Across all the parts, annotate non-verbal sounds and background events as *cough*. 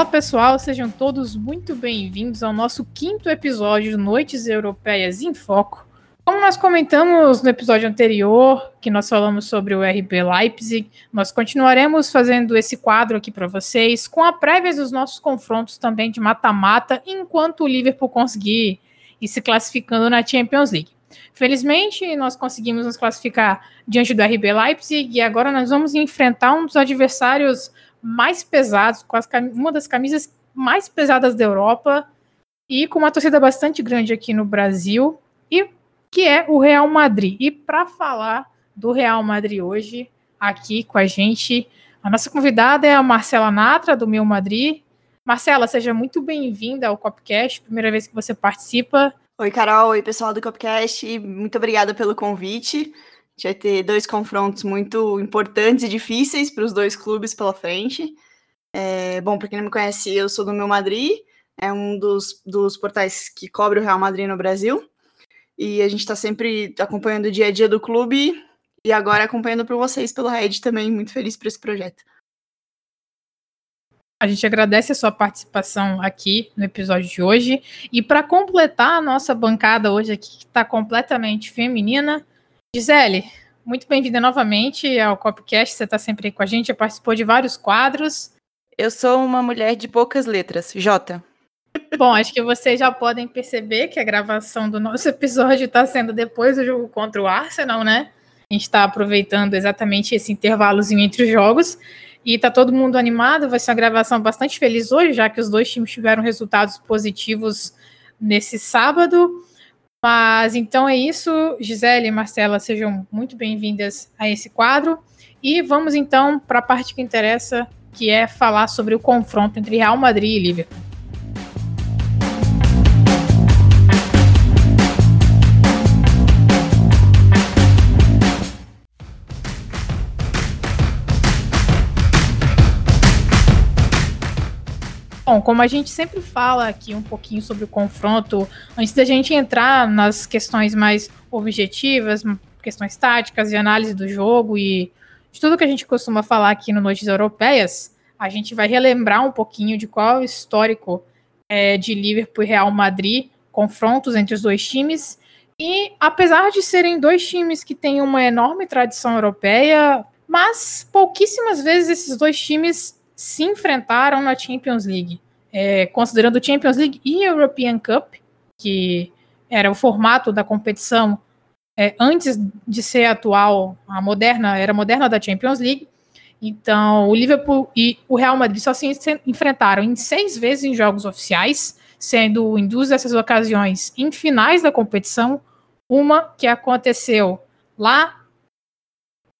Fala pessoal, sejam todos muito bem-vindos ao nosso quinto episódio de Noites Europeias em Foco. Como nós comentamos no episódio anterior, que nós falamos sobre o RB Leipzig, nós continuaremos fazendo esse quadro aqui para vocês, com a prévia dos nossos confrontos também de mata-mata, enquanto o Liverpool conseguir ir se classificando na Champions League. Felizmente, nós conseguimos nos classificar diante do RB Leipzig e agora nós vamos enfrentar um dos adversários mais pesados, com as, uma das camisas mais pesadas da Europa e com uma torcida bastante grande aqui no Brasil, e que é o Real Madrid. E para falar do Real Madrid hoje, aqui com a gente, a nossa convidada é a Marcela Natra, do Meu Madrid. Marcela, seja muito bem-vinda ao Copcast, primeira vez que você participa. Oi, Carol. Oi, pessoal do Copcast. Muito obrigada pelo convite. Gente vai ter dois confrontos muito importantes e difíceis para os dois clubes pela frente. É, bom, para quem não me conhece, eu sou do Meu Madrid, é um dos, dos portais que cobre o Real Madrid no Brasil. E a gente está sempre acompanhando o dia a dia do clube e agora acompanhando por vocês pelo Red também. Muito feliz por esse projeto. A gente agradece a sua participação aqui no episódio de hoje. E para completar a nossa bancada hoje aqui, que está completamente feminina, Gisele, muito bem-vinda novamente ao Copcast. Você está sempre aí com a gente, já participou de vários quadros. Eu sou uma mulher de poucas letras, J. Bom, acho que vocês já podem perceber que a gravação do nosso *laughs* episódio está sendo depois do jogo contra o Arsenal, né? A gente está aproveitando exatamente esse intervalozinho entre os jogos. E tá todo mundo animado, vai ser uma gravação bastante feliz hoje, já que os dois times tiveram resultados positivos nesse sábado. Mas então é isso, Gisele e Marcela, sejam muito bem-vindas a esse quadro. E vamos então para a parte que interessa, que é falar sobre o confronto entre Real Madrid e Liverpool. Bom, como a gente sempre fala aqui um pouquinho sobre o confronto, antes da gente entrar nas questões mais objetivas, questões táticas e análise do jogo e de tudo que a gente costuma falar aqui no Noites Europeias, a gente vai relembrar um pouquinho de qual é o histórico é, de Liverpool e Real Madrid, confrontos entre os dois times. E apesar de serem dois times que têm uma enorme tradição europeia, mas pouquíssimas vezes esses dois times se enfrentaram na Champions League. É, considerando Champions League e European Cup, que era o formato da competição é, antes de ser atual, a moderna, era moderna da Champions League. Então, o Liverpool e o Real Madrid só se enfrentaram em seis vezes em jogos oficiais, sendo em duas dessas ocasiões em finais da competição, uma que aconteceu lá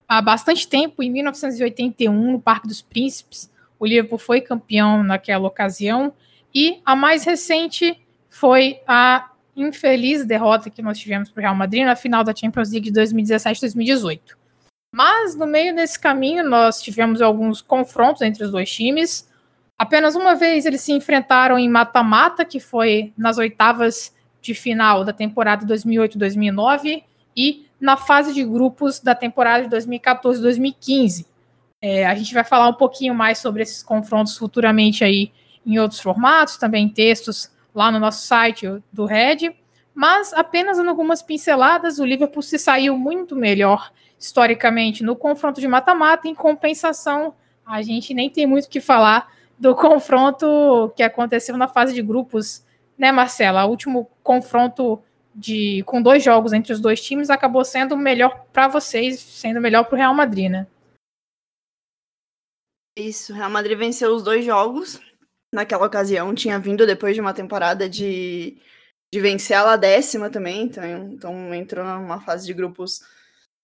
há bastante tempo, em 1981, no Parque dos Príncipes, o Liverpool foi campeão naquela ocasião. E a mais recente foi a infeliz derrota que nós tivemos para o Real Madrid na final da Champions League de 2017-2018. Mas no meio desse caminho nós tivemos alguns confrontos entre os dois times. Apenas uma vez eles se enfrentaram em mata-mata, que foi nas oitavas de final da temporada 2008-2009 e na fase de grupos da temporada de 2014-2015. É, a gente vai falar um pouquinho mais sobre esses confrontos futuramente aí em outros formatos, também textos lá no nosso site do Red, mas apenas em algumas pinceladas, o Liverpool se saiu muito melhor historicamente no confronto de mata-mata, em compensação, a gente nem tem muito o que falar do confronto que aconteceu na fase de grupos, né, Marcela? O último confronto de com dois jogos entre os dois times acabou sendo melhor para vocês, sendo melhor para o Real Madrid, né? Isso, Real Madrid venceu os dois jogos. Naquela ocasião, tinha vindo depois de uma temporada de, de vencer a décima também, então, então entrou numa fase de grupos.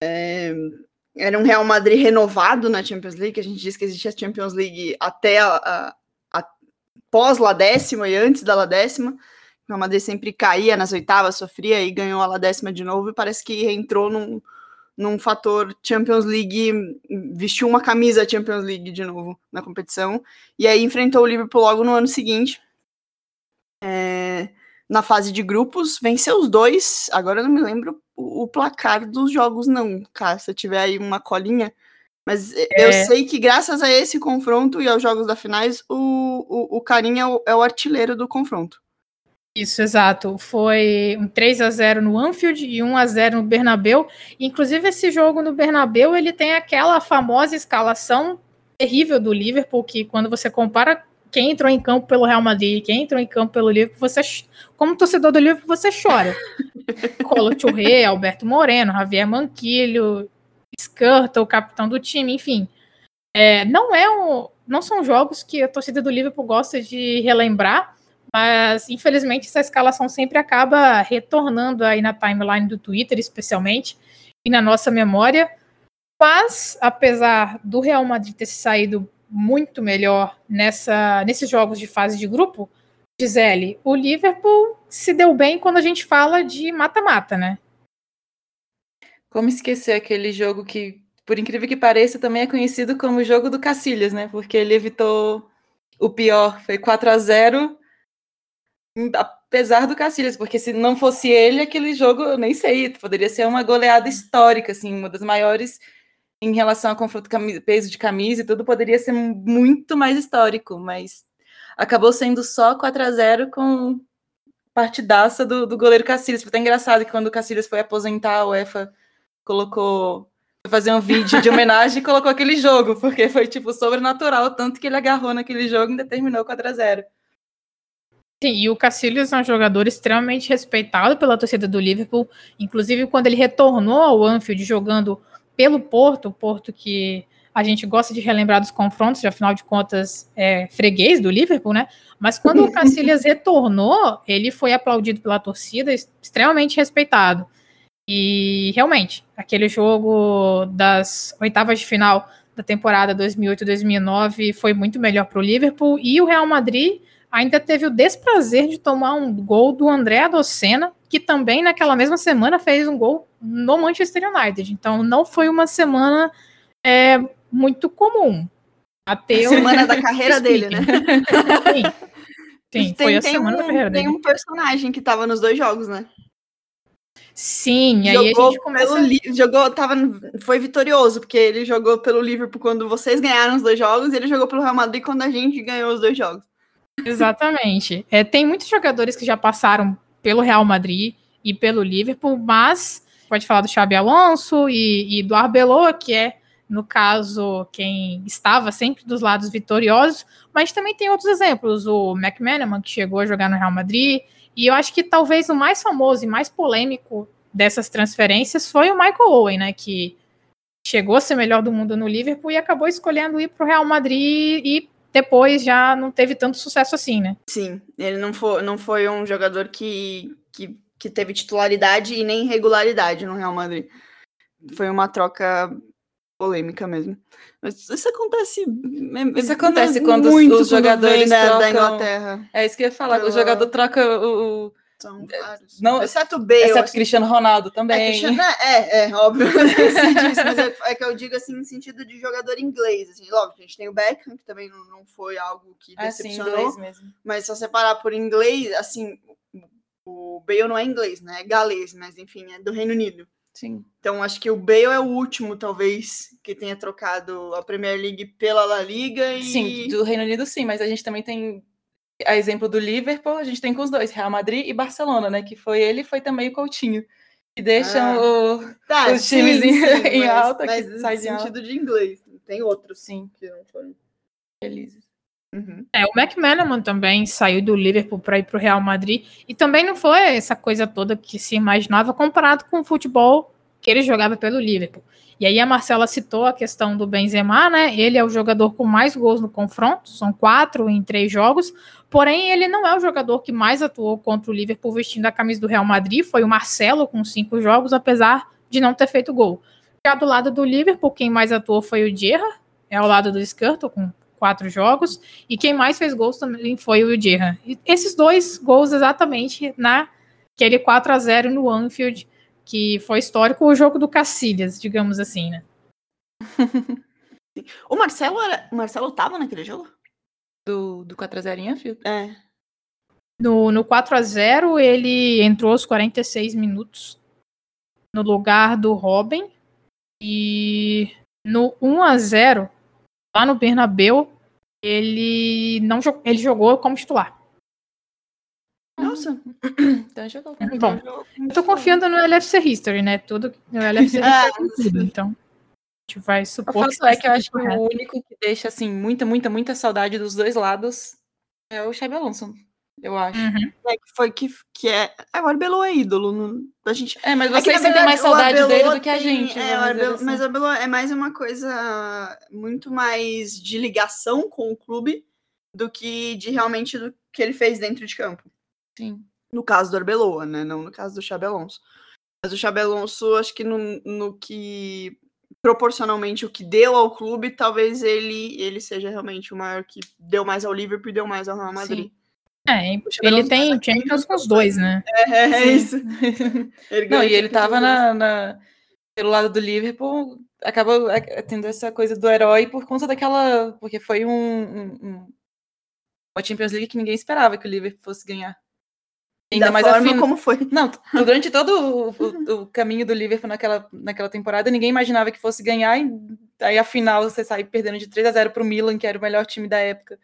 É, era um Real Madrid renovado na Champions League, a gente diz que existia a Champions League até a, a, a pós La décima e antes da La décima. O Real Madrid sempre caía nas oitavas, sofria e ganhou a La décima de novo, e parece que entrou num, num fator Champions League, vestiu uma camisa Champions League de novo na competição, e aí enfrentou o Liverpool logo no ano seguinte, é, na fase de grupos, venceu os dois, agora eu não me lembro o, o placar dos jogos não, cara, se tiver aí uma colinha, Mas eu sei que graças a esse confronto e aos jogos da finais, o, o, o Carinha é o, é o artilheiro do confronto. Isso, exato. Foi um 3 a 0 no Anfield e 1 a 0 no Bernabeu. Inclusive esse jogo no Bernabeu, ele tem aquela famosa escalação terrível do Liverpool que quando você compara quem entrou em campo pelo Real Madrid, quem entrou em campo pelo Liverpool, você como torcedor do Liverpool, você chora. *laughs* Colo Churré, Alberto Moreno, Javier Manquilho, Skirtle, o capitão do time, enfim. É, não é um, não são jogos que a torcida do Liverpool gosta de relembrar, mas infelizmente essa escalação sempre acaba retornando aí na timeline do Twitter, especialmente, e na nossa memória. Mas, apesar do Real Madrid ter saído muito melhor nessa, nesses jogos de fase de grupo, Gisele, o Liverpool se deu bem quando a gente fala de mata-mata, né? Como esquecer aquele jogo que, por incrível que pareça, também é conhecido como o jogo do Cacilhas, né? Porque ele evitou o pior, foi 4 a 0 apesar do Cacilhas, porque se não fosse ele, aquele jogo, eu nem sei, poderia ser uma goleada histórica, assim, uma das maiores em relação a confronto peso de camisa e tudo, poderia ser muito mais histórico, mas acabou sendo só 4 a 0 com partidaça do, do goleiro Cacilhas. Foi até engraçado que quando o Cacilhas foi aposentar, o UEFA colocou fazer um vídeo de homenagem e colocou aquele jogo, porque foi tipo sobrenatural, tanto que ele agarrou naquele jogo e determinou 4 a 0 Sim, e o Cacilhas é um jogador extremamente respeitado pela torcida do Liverpool. Inclusive, quando ele retornou ao Anfield jogando pelo Porto, o Porto que a gente gosta de relembrar dos confrontos, afinal de contas é freguês do Liverpool, né? Mas quando o Cacilhas *laughs* retornou, ele foi aplaudido pela torcida, extremamente respeitado. E realmente, aquele jogo das oitavas de final da temporada 2008-2009 foi muito melhor para o Liverpool e o Real Madrid ainda teve o desprazer de tomar um gol do André Adocena, que também naquela mesma semana fez um gol no Manchester United. Então não foi uma semana é, muito comum. Até a semana da *laughs* carreira dele, né? Sim, Sim tem, foi a semana um, da carreira tem dele. Tem um personagem que estava nos dois jogos, né? Sim, jogou aí a gente começa. Pelo, jogou, tava, foi vitorioso, porque ele jogou pelo Liverpool quando vocês ganharam os dois jogos, e ele jogou pelo Real Madrid quando a gente ganhou os dois jogos. Exatamente. É, tem muitos jogadores que já passaram pelo Real Madrid e pelo Liverpool, mas pode falar do Xabi Alonso e, e do Arbeloa, que é, no caso, quem estava sempre dos lados vitoriosos, mas também tem outros exemplos, o McManaman, que chegou a jogar no Real Madrid, e eu acho que talvez o mais famoso e mais polêmico dessas transferências foi o Michael Owen, né, que chegou a ser melhor do mundo no Liverpool e acabou escolhendo ir para o Real Madrid e depois já não teve tanto sucesso assim, né? Sim, ele não foi, não foi um jogador que, que, que teve titularidade e nem regularidade no Real Madrid. Foi uma troca polêmica mesmo. Mas isso acontece. Isso acontece quando os, os jogadores da, trocam... da Inglaterra. É isso que eu ia falar. Pelo... O jogador troca o, são é, vários. Não, exceto o Bale. Exceto assim. Cristiano Ronaldo também. É, Cristiano, é, é, óbvio. disso, mas é, é, que eu digo assim, no sentido de jogador inglês. Assim, lógico, a gente tem o Beckham, que também não, não foi algo que decepcionou. Ah, sim, mas se você parar por inglês, assim, o Bale não é inglês, né? É galês, mas enfim, é do Reino Unido. Sim. Então acho que o Bale é o último, talvez, que tenha trocado a Premier League pela La Liga. E... Sim, do Reino Unido sim, mas a gente também tem a exemplo do Liverpool, a gente tem com os dois, Real Madrid e Barcelona, né? Que foi ele e foi também o Coutinho. Que deixam ah. o, tá, os sim, times sim, em, *laughs* em mas, alta. Mas que sai no sentido de inglês. Tem outros, sim. Que não foram felizes. Uhum. É, o McManaman também saiu do Liverpool para ir para o Real Madrid. E também não foi essa coisa toda que se imaginava comparado com o futebol que ele jogava pelo Liverpool. E aí a Marcela citou a questão do Benzema, né? Ele é o jogador com mais gols no confronto, são quatro em três jogos. Porém, ele não é o jogador que mais atuou contra o Liverpool vestindo a camisa do Real Madrid. Foi o Marcelo com cinco jogos, apesar de não ter feito gol. Já do lado do Liverpool, quem mais atuou foi o Gerra, é ao lado do Skirtle com quatro jogos. E quem mais fez gols também foi o Gerra. Esses dois gols exatamente na aquele 4 a 0 no Anfield que foi histórico, o jogo do Cacilhas, digamos assim, né? *laughs* o Marcelo era, o Marcelo tava naquele jogo? Do, do 4x0 em Anfield? É. No, no 4x0, ele entrou aos 46 minutos no lugar do Robin. E no 1 a 0 lá no Bernabeu, ele não ele jogou como titular. Nossa. *coughs* Então jogou. Bom, eu tô confiando no LFC History, né? Tudo no LFC *laughs* Ah, History, tudo, então gente vai O supor fato é que eu acho que o único que deixa, assim, muita, muita, muita saudade dos dois lados é o Xabi Alonso, eu acho. Uhum. É que foi que, que é. É, o Arbeloa é ídolo. Não, a gente. É, mas É vocês na sentem mais o saudade dele do que a tem- gente. É, o dizer Arbeloa- assim. mas o Arbeloa é mais uma coisa muito mais de ligação com o clube do que de realmente do que ele fez dentro de campo. Sim. No caso do Arbeloa, né? Não no caso do Xabi Alonso. Mas o Xabi Alonso, acho que no, no que proporcionalmente o que deu ao clube, talvez ele ele seja realmente o maior que deu mais ao Liverpool e deu mais ao Real Madrid. É, O Xabi ele tem sempre Champions com os dois, né? É, é Sim. isso. *laughs* Não, e ele tava na, na- pelo lado do Liverpool, acabou é, tendo essa coisa do herói por conta daquela. Porque foi um, um- um- uma Champions League que ninguém esperava que o Liverpool fosse ganhar. Ainda da mais forma fin- como foi. *laughs* Não, durante todo o, o- o caminho do Liverpool naquela, naquela temporada, ninguém imaginava que fosse ganhar, e aí a final você sai perdendo de 3 a 0 pro Milan, que era o melhor time da época,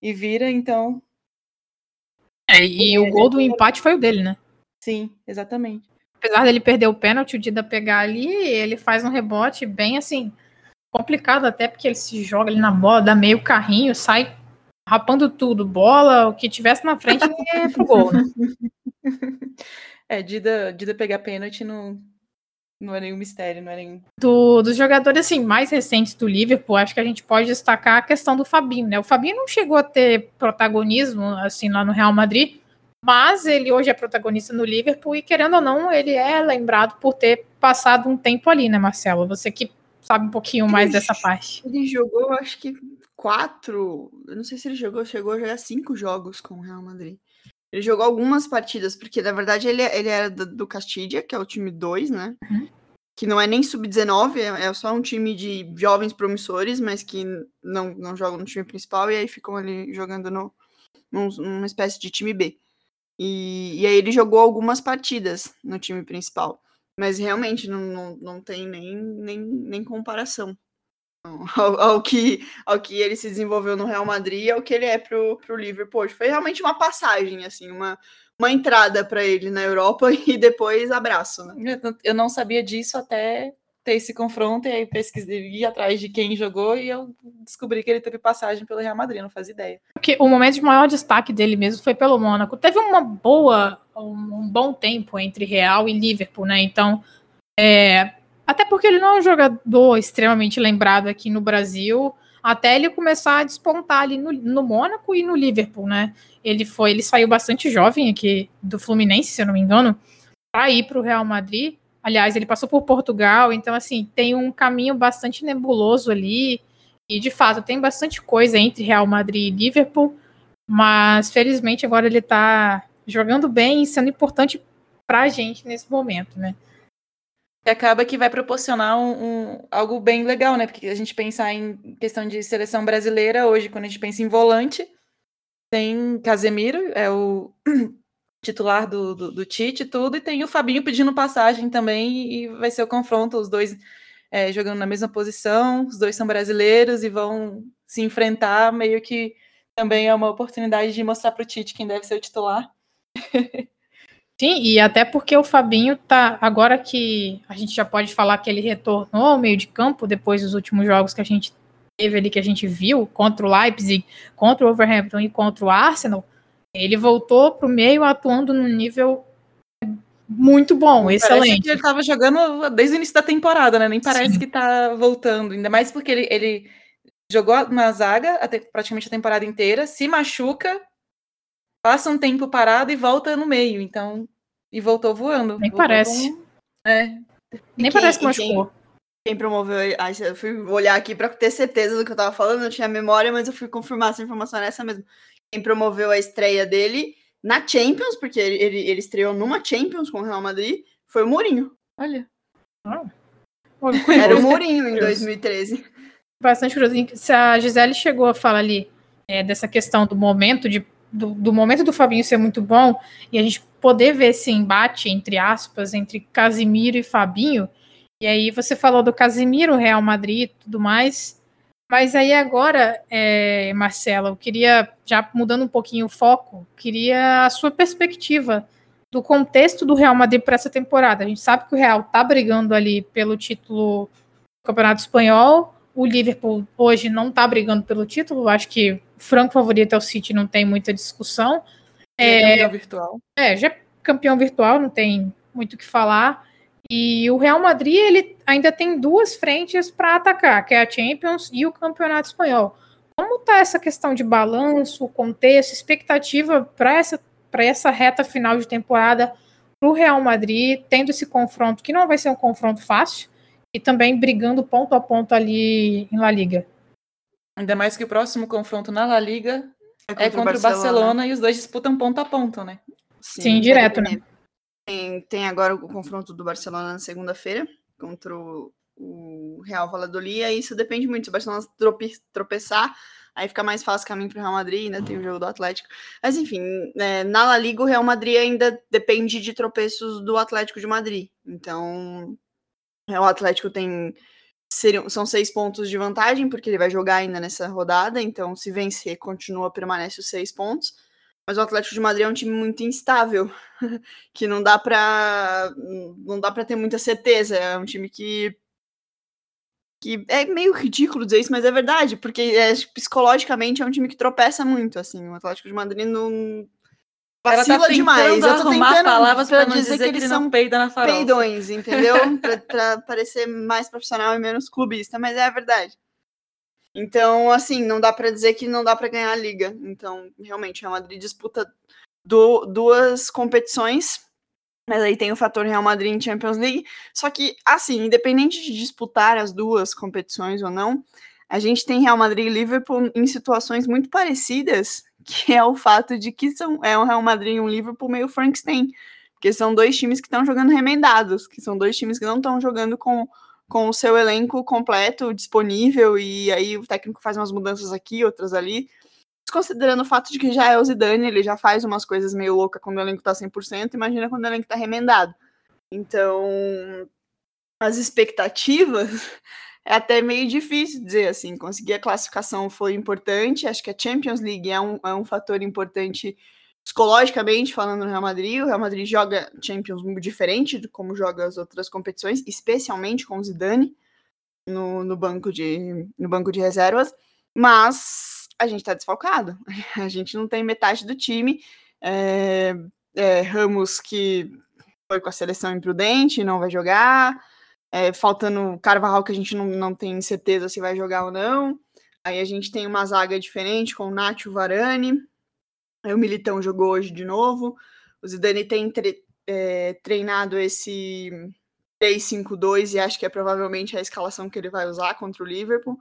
e vira, então, É, e o gol do empate foi o dele, né? sim, exatamente. Apesar dele perder o pênalti, o Dida pegar ali, ele faz um rebote bem assim, complicado até, porque ele se joga ali na bola, dá meio carrinho, sai rapando tudo, bola, o que tivesse na frente é pro gol, né? *laughs* É, Dida, Dida pegar pênalti não, não é nenhum mistério, não é nenhum. Do- dos jogadores assim mais recentes do Liverpool, acho que a gente pode destacar a questão do Fabinho, né? O Fabinho não chegou a ter protagonismo assim lá no Real Madrid, mas ele hoje é protagonista no Liverpool e querendo ou não, ele é lembrado por ter passado um tempo ali, né, Marcelo? Você que sabe um pouquinho mais dessa parte. Ele jogou, acho que quatro. Eu não sei se ele jogou, chegou a jogar cinco jogos com o Real Madrid. Ele jogou algumas partidas, porque na verdade ele, ele era do, do Castilla, que é o time 2, né? Uhum. Que não é nem sub-19, é, é só um time de jovens promissores, mas que não, não jogam no time principal e aí ficam ali jogando no, num- numa espécie de time B. E, e aí ele jogou algumas partidas no time principal. Mas realmente não, não, não tem nem, nem, nem comparação ao, ao que, ao que ele se desenvolveu no Real Madrid e ao que ele é pro, pro Liverpool. hoje. Foi realmente uma passagem, assim, uma, uma entrada para ele na Europa *laughs* e depois abraço, né? Eu não- sabia disso até ter esse confronto, e aí pesquisei, ir atrás de quem jogou, e eu descobri que ele teve passagem pelo Real Madrid, não fazia ideia. Porque o momento de maior destaque dele mesmo foi pelo Mônaco. Teve uma boa, um, um bom tempo entre Real e Liverpool, né? Então, é, até porque ele não é um jogador extremamente lembrado aqui no Brasil, até ele começar a despontar ali no, no Mônaco e no Liverpool, né? Ele foi, ele saiu bastante jovem aqui do Fluminense, se eu não me engano, para ir para o Real Madrid. Aliás, ele passou por Portugal, então assim tem um caminho bastante nebuloso ali. E de fato tem bastante coisa entre Real Madrid e Liverpool, mas felizmente agora ele tá jogando bem e sendo importante pra gente nesse momento, né? E acaba que vai proporcionar um, um- algo bem legal, né? Porque a gente pensar em questão de seleção brasileira hoje, quando a gente pensa em volante, tem Casemiro, é o *clears throat* titular do, do, do Tite e tudo, e tem o Fabinho pedindo passagem também, e vai ser o confronto, os dois é, jogando na mesma posição, os dois são brasileiros e vão se enfrentar, meio que também é uma oportunidade de mostrar para o Tite quem deve ser o titular. *laughs* Sim, e até porque o Fabinho tá. Agora que a gente já pode falar que ele retornou ao meio de campo depois dos últimos jogos que a gente teve ali, que a gente viu, contra o Leipzig, contra o Overhampton e contra o Arsenal, ele voltou pro meio atuando num nível muito bom, Parece excelente. que ele estava jogando desde o início da temporada, né? Nem parece Sim. que tá voltando. Ainda mais porque ele, ele jogou na zaga até praticamente a temporada inteira, se machuca, passa um tempo parado e volta no meio. Então, e voltou voando. Nem Voltou parece. com- É, Nem quem- parece que e quem- machucou. Quem promoveu. Ai, eu fui olhar aqui para ter certeza do que eu tava falando, eu tinha memória, mas eu fui confirmar essa informação nessa mesmo. Quem promoveu a estreia dele na Champions, porque ele, ele, ele estreou numa Champions com o Real Madrid, foi o Mourinho. olha. Pô, *laughs* Era o. Mourinho em Curioso. 2013. bastante curioso. Se a Gisele chegou a falar ali é, dessa questão do momento de, do, do momento do Fabinho ser muito bom e a gente poder ver esse embate entre aspas entre Casimiro e Fabinho, E aí você falou do Casemiro, Real Madrid e tudo mais. Mas aí agora, é, Marcela, eu queria, já mudando um pouquinho o foco, queria a sua perspectiva do contexto do Real Madrid para essa temporada. A gente sabe que o Real está brigando ali pelo título do Campeonato Espanhol. O Liverpool hoje não está brigando pelo título. Acho que franco favorito é o City, não tem muita discussão. É, é campeão virtual. É, já é campeão virtual, não tem muito o que falar. E o Real Madrid ele ainda tem duas frentes para atacar, que é a Champions e o Campeonato Espanhol. Como está essa questão de balanço, contexto, expectativa para essa, essa reta final de temporada para o Real Madrid, tendo esse confronto, que não vai ser um confronto fácil, e também brigando ponto a ponto ali em La Liga? Ainda mais que o próximo confronto na La Liga é contra, é contra o Barcelona. Barcelona. e os dois disputam ponto a ponto, né? Sim, Sim direto, né? Tem, tem agora o confronto do Barcelona na segunda-feira contra o, o Real Valladolid, e isso depende muito. Se o Barcelona trope, tropeçar, aí fica mais fácil o caminho para o Real Madrid, ainda tem o jogo do Atlético. Mas enfim, é, na La Liga o Real Madrid ainda depende de tropeços do Atlético de Madrid. Então, o Atlético tem seriam, são seis pontos de vantagem, porque ele vai jogar ainda nessa rodada, então se vencer, continua, permanece os seis pontos. Mas o Atlético de Madrid é um time muito instável, *laughs* que não dá para não dá para ter muita certeza. É um time que que é meio ridículo dizer isso, mas é verdade, porque é, psicologicamente é um time que tropeça muito, assim. O Atlético de Madrid não vacila tá demais. Eu tô tentando palavras pra, dizer, dizer, que eles são peida na peidões, entendeu? *laughs* pra, pra parecer mais profissional e menos clubista, mas é a verdade. Então, assim, não dá para dizer que não dá para ganhar a liga. Então, realmente, o Real Madrid disputa do, duas competições, mas aí tem o fator Real Madrid em Champions League. Só que, assim, independente de disputar as duas competições ou não, a gente tem Real Madrid e Liverpool em situações muito parecidas, *laughs* que é o fato de que são, é um Real Madrid e um Liverpool meio Frankenstein, porque são dois times que estão jogando remendados, que são dois times que não estão jogando com com o seu elenco completo disponível e aí o técnico faz umas mudanças aqui, outras ali. Considerando o fato de que já é o Zidane, ele já faz umas coisas meio loucas quando o elenco tá 100%, imagina quando o elenco tá remendado. Então, as expectativas é até meio difícil dizer assim. Conseguir a classificação foi importante, acho que a Champions League é um, é um fator importante psicologicamente falando no Real Madrid, o Real Madrid joga Champions muito diferente de como joga as outras competições, especialmente com o Zidane no, no, banco, de, no banco de reservas, mas a gente está desfalcado, *laughs* a gente não tem metade do time, é, é, Ramos que foi com a seleção imprudente, não vai jogar, é, faltando Carvajal que a gente não, não tem certeza se vai jogar ou não, aí a gente tem uma zaga diferente com o Nacho Varane, Aí o Militão jogou hoje de novo. O Zidane tem tre é, treinado esse 3-5-2 e acho que é provavelmente a escalação que ele vai usar contra o Liverpool.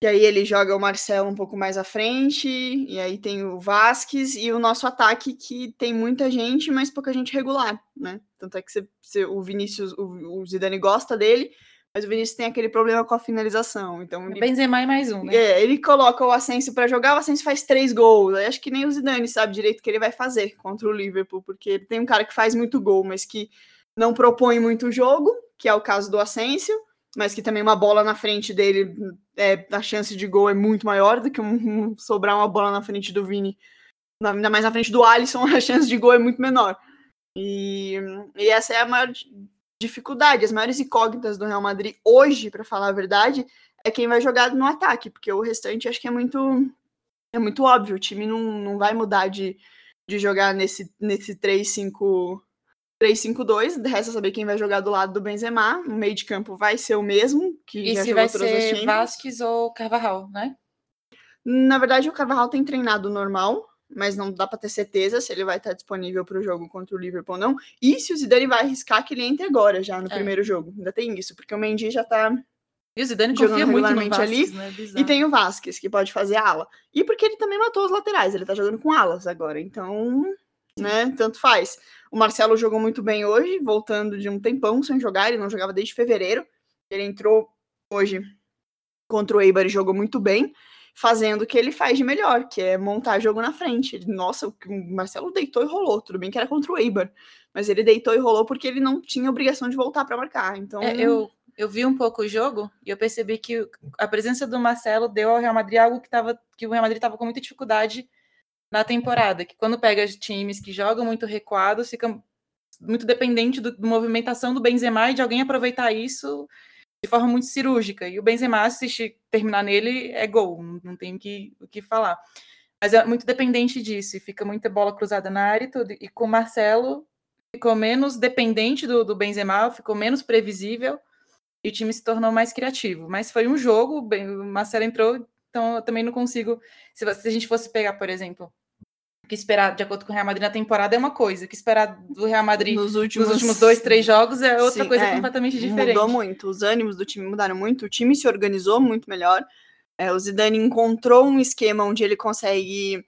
E aí ele joga o Marcelo um pouco mais à frente, e aí tem o Vasquez e o nosso ataque que tem muita gente, mas pouca gente regular, né? Tanto é que você, você, o Vinícius, o, o Zidane gosta dele, mas o Vinícius tem aquele problema com a finalização. Então ele, Benzema mais um, né? É, ele coloca o Asensio para jogar, o Asensio faz três gols. Eu acho que nem o Zidane sabe direito o que ele vai fazer contra o Liverpool, porque ele tem um cara que faz muito gol, mas que não propõe muito jogo, que é o caso do Asensio, mas que também uma bola na frente dele, é, a chance de gol é muito maior do que um, um, sobrar uma bola na frente do Vini, ainda mais na frente do Alisson, *laughs* a chance de gol é muito menor. E, e essa é a maior dificuldade. As maiores incógnitas do Real Madrid hoje, para falar a verdade, é quem vai jogar no ataque, porque o restante acho que é muito é muito óbvio. O time não, não vai mudar de, de jogar nesse, nesse 3-5. 3-5-2, resta saber quem vai jogar do lado do Benzema. O meio de campo vai ser o mesmo, que e já se vai ser Vasquez ou Carvajal, né? Na verdade, o Carvajal tem treinado normal, mas não dá para ter certeza se ele vai estar disponível para o jogo contra o Liverpool ou não. E se o Zidane vai arriscar que ele entre agora já no é. primeiro jogo. Ainda tem isso, porque o Mendy já está e o Zidane confia muito no Vasquez, ali. Né? E tem o Vasquez, que pode fazer ala. E porque ele também matou os laterais, ele tá jogando com alas agora. Então, né, tanto faz. O Marcelo jogou muito bem hoje, voltando de um tempão sem jogar, ele não jogava desde fevereiro. Ele entrou hoje contra o Eibar e jogou muito bem fazendo o que ele faz de melhor, que é montar jogo na frente. Ele, nossa, o Marcelo deitou e rolou, tudo bem que era contra o Eibar, mas ele deitou e rolou porque ele não tinha obrigação de voltar para marcar. Então, é, eu, eu vi um pouco o jogo e eu percebi que a presença do Marcelo deu ao Real Madrid algo que, tava, que o Real Madrid estava com muita dificuldade na temporada, que quando pega times que jogam muito recuados, fica muito dependente do movimentação do Benzema e de alguém aproveitar isso de forma muito cirúrgica. E o Benzema, se terminar nele, é gol, não, tem o que, o que falar. Mas é muito dependente disso, e fica muita bola cruzada na área e tudo. E com o Marcelo, ficou menos dependente do, do Benzema, ficou menos previsível, e o time se tornou mais criativo. Mas foi um jogo, o Marcelo entrou, então eu também não consigo. Se, se a gente fosse pegar, por exemplo, que esperar de acordo com o Real Madrid na temporada é uma coisa, o que esperar do Real Madrid nos últimos, nos últimos dois, três jogos é outra Sim, coisa é, completamente diferente. Mudou muito, os ânimos do time mudaram muito, o time se organizou muito melhor. É, o Zidane encontrou um esquema onde ele consegue,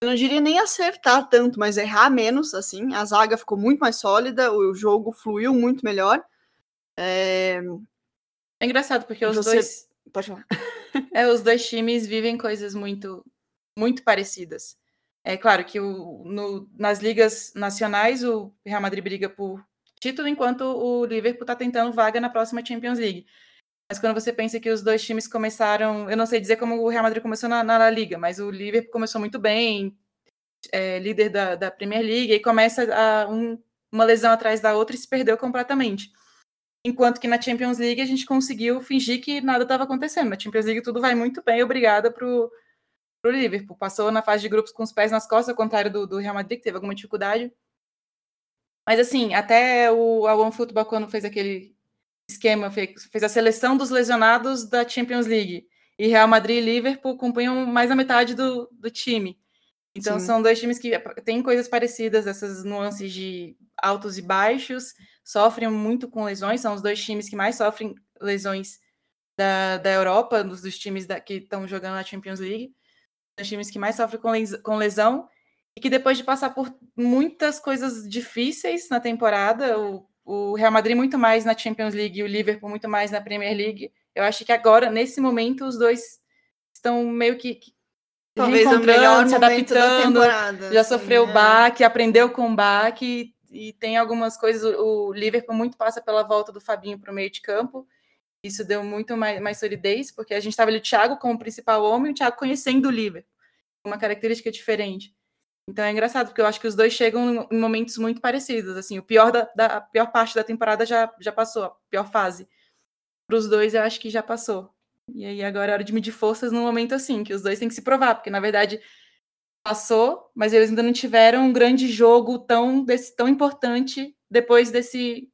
eu não diria nem acertar tanto, mas errar menos, assim. A zaga ficou muito mais sólida, o jogo fluiu muito melhor. É, é engraçado, porque os Você... dois. Pode falar. *laughs* é, os dois times vivem coisas muito, muito parecidas. É claro que o, no, nas ligas nacionais o Real Madrid briga por título, enquanto o Liverpool está tentando vaga na próxima Champions League. Mas quando você pensa que os dois times começaram, eu não sei dizer como o Real Madrid começou na, na Liga, mas o Liverpool começou muito bem, é, líder da, da, Premier League, e começa a, um, uma lesão atrás da outra e se perdeu completamente. Enquanto que na Champions League a gente conseguiu fingir que nada estava acontecendo. Na Champions League tudo vai muito bem, obrigada para o Liverpool. Passou na fase de grupos com os pés nas costas, ao contrário do, do Real Madrid, que teve alguma dificuldade. Mas assim, até o One Football, quando fez aquele esquema, fez, fez a seleção dos lesionados da Champions League. E Real Madrid e Liverpool compunham mais da metade do, do time. Então Sim. são dois times que têm coisas parecidas, essas nuances de altos e baixos, sofrem muito com lesões, são os dois times que mais sofrem lesões da, da Europa, dos, dos times da, que estão jogando na Champions League dos times que mais sofrem com lesão e que depois de passar por muitas coisas difíceis na temporada, o, o Real Madrid muito mais na Champions League e o Liverpool muito mais na Premier League, eu acho que agora, nesse momento, os dois estão meio que Talvez o melhor se adaptando, já assim, sofreu é. baque, aprendeu com baque, e, e tem algumas coisas, o, o Liverpool muito passa pela volta do Fabinho para o meio de campo, isso deu muito mais, mais solidez, porque a gente estava ali o Thiago como principal homem e o Thiago conhecendo o Liverpool. Uma característica diferente. Então é engraçado, porque eu acho que os dois chegam em momentos muito parecidos. Assim, o pior da, da a pior parte da temporada já, já passou, a pior fase. Para os dois, eu acho que já passou. E aí agora é hora de medir forças num momento assim, que os dois têm que se provar, porque na verdade passou, mas eles ainda não tiveram um grande jogo tão, desse, tão importante depois desse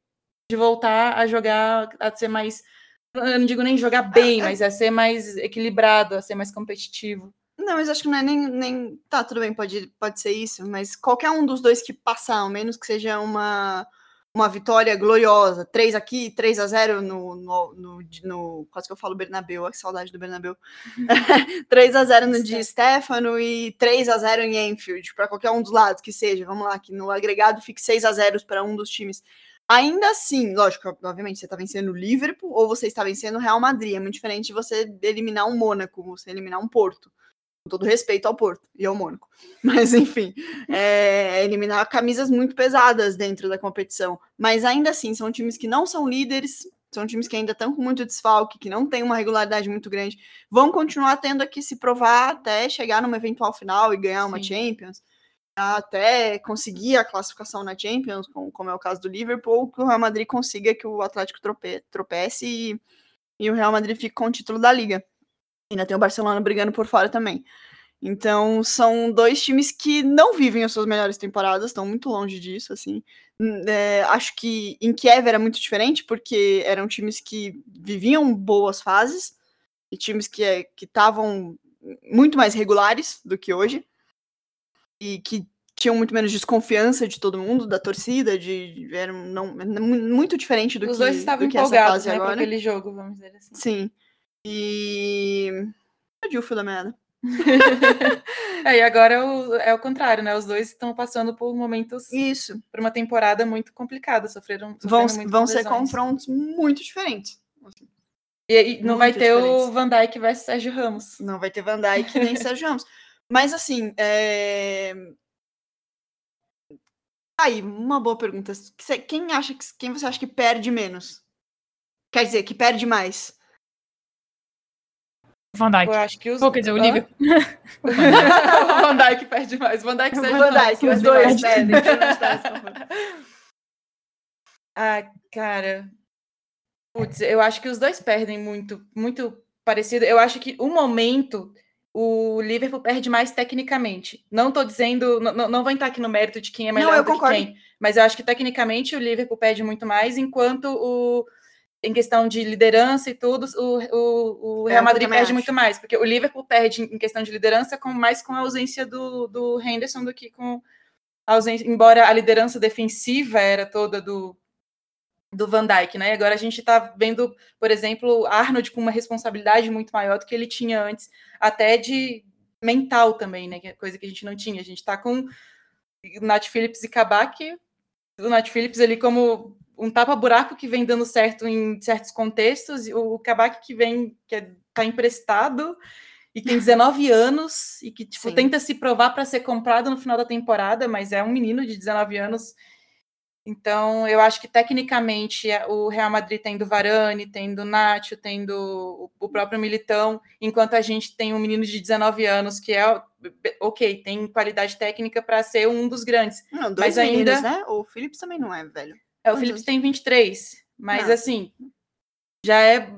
de voltar a jogar, a ser mais eu não digo nem jogar bem, mas a ser mais equilibrado, a ser mais competitivo. Não, mas acho que não é nem, nem. Tá, tudo bem, pode, pode ser isso, mas qualquer um dos dois que passar, ao menos que seja uma, uma vitória gloriosa, 3 aqui, 3 a 0 no, no, no, no quase que eu falo Bernabeu, que saudade do Bernabeu. 3 *laughs* a 0 no de Stefano e 3 a 0 em Enfield, para qualquer um dos lados que seja. Vamos lá, que no agregado fique 6 a 0 para um dos times. Ainda assim, lógico, obviamente, você está vencendo o Liverpool ou você está vencendo o Real Madrid. É muito diferente de você eliminar um Mônaco, você eliminar um Porto. Com todo respeito ao Porto e ao Mônaco. *laughs* Mas, enfim, é, eliminar camisas muito pesadas dentro da competição. Mas ainda assim, são times que não são líderes, são times que ainda estão com muito desfalque, que não têm uma regularidade muito grande, vão continuar tendo que se provar até chegar numa eventual final e ganhar Sim. uma Champions até conseguir a classificação na Champions, como, como, é o caso do Liverpool, que o Real Madrid consiga que o Atlético trope, tropece e, e o Real Madrid fique com o título da Liga. Ainda tem o Barcelona brigando por fora também. Então, são dois times que não vivem as suas melhores temporadas, estão muito longe disso, assim. É, acho que em Kiev era muito diferente, porque eram times que viviam boas fases, e times que é, estavam muito mais regulares do que hoje e que tinham muito menos desconfiança de todo mundo, da torcida, de eram não muito diferente do Os que Os dois estavam empolgados, né, agora. aquele jogo, vamos dizer assim. Sim. E perdi o fio da meada. *laughs* é, e agora é o, é o contrário, né? Os dois estão passando por momentos. Isso. Por uma temporada muito complicada, sofreram. Vão, vão ser confrontos muito diferentes. E, e não vai ter diferença. o Van Dijk versus Sérgio Ramos. Não vai ter Van Dijk nem *laughs* Sérgio Ramos. Mas assim, é... aí uma boa pergunta. Quem acha que quem você acha que perde menos? Quer dizer, que perde mais? Van Dijk. Eu acho que os. Ou, quer dizer, o Liverpool. *laughs* o Van Dijk perde mais. Van Dijk Sérgio Van Dijk, os dois perdem. *laughs* ah, cara. Putz, eu acho que os dois perdem muito, muito parecido. Eu acho que o momento o Liverpool perde mais tecnicamente. Não estou dizendo, não, não vou entrar aqui no mérito de quem é melhor não, do concordo. que quem, mas eu acho que tecnicamente o Liverpool perde muito mais, enquanto o em questão de liderança e tudo, o, o, o Real Madrid perde acho. muito mais, porque o Liverpool perde em questão de liderança com mais com a ausência do, do Henderson do que com a ausência, embora a liderança defensiva era toda do, do Van Dijk, né? Agora a gente está vendo, por exemplo, Arnold com uma responsabilidade muito maior do que ele tinha antes, até de mental também, né? Que é coisa que a gente não tinha. A gente está com Nat Phillips e Kabak, o Nat Phillips ali como um tapa-buraco que vem dando certo em certos contextos, e o Kabak que vem, que é, tá emprestado e tem *laughs* 19 anos e que tipo, tenta se provar para ser comprado no final da temporada, mas é um menino de 19 anos então, eu acho que tecnicamente é, o Real Madrid tendo Varane, tendo Nacho, tendo o próprio Militão, enquanto a gente tem um menino de 19 anos que é ok, tem qualidade técnica para ser um dos grandes. Não, dois mas meninos, ainda né? O Phillips também não é velho. É, o Phillips tem 23, mas não. assim, já é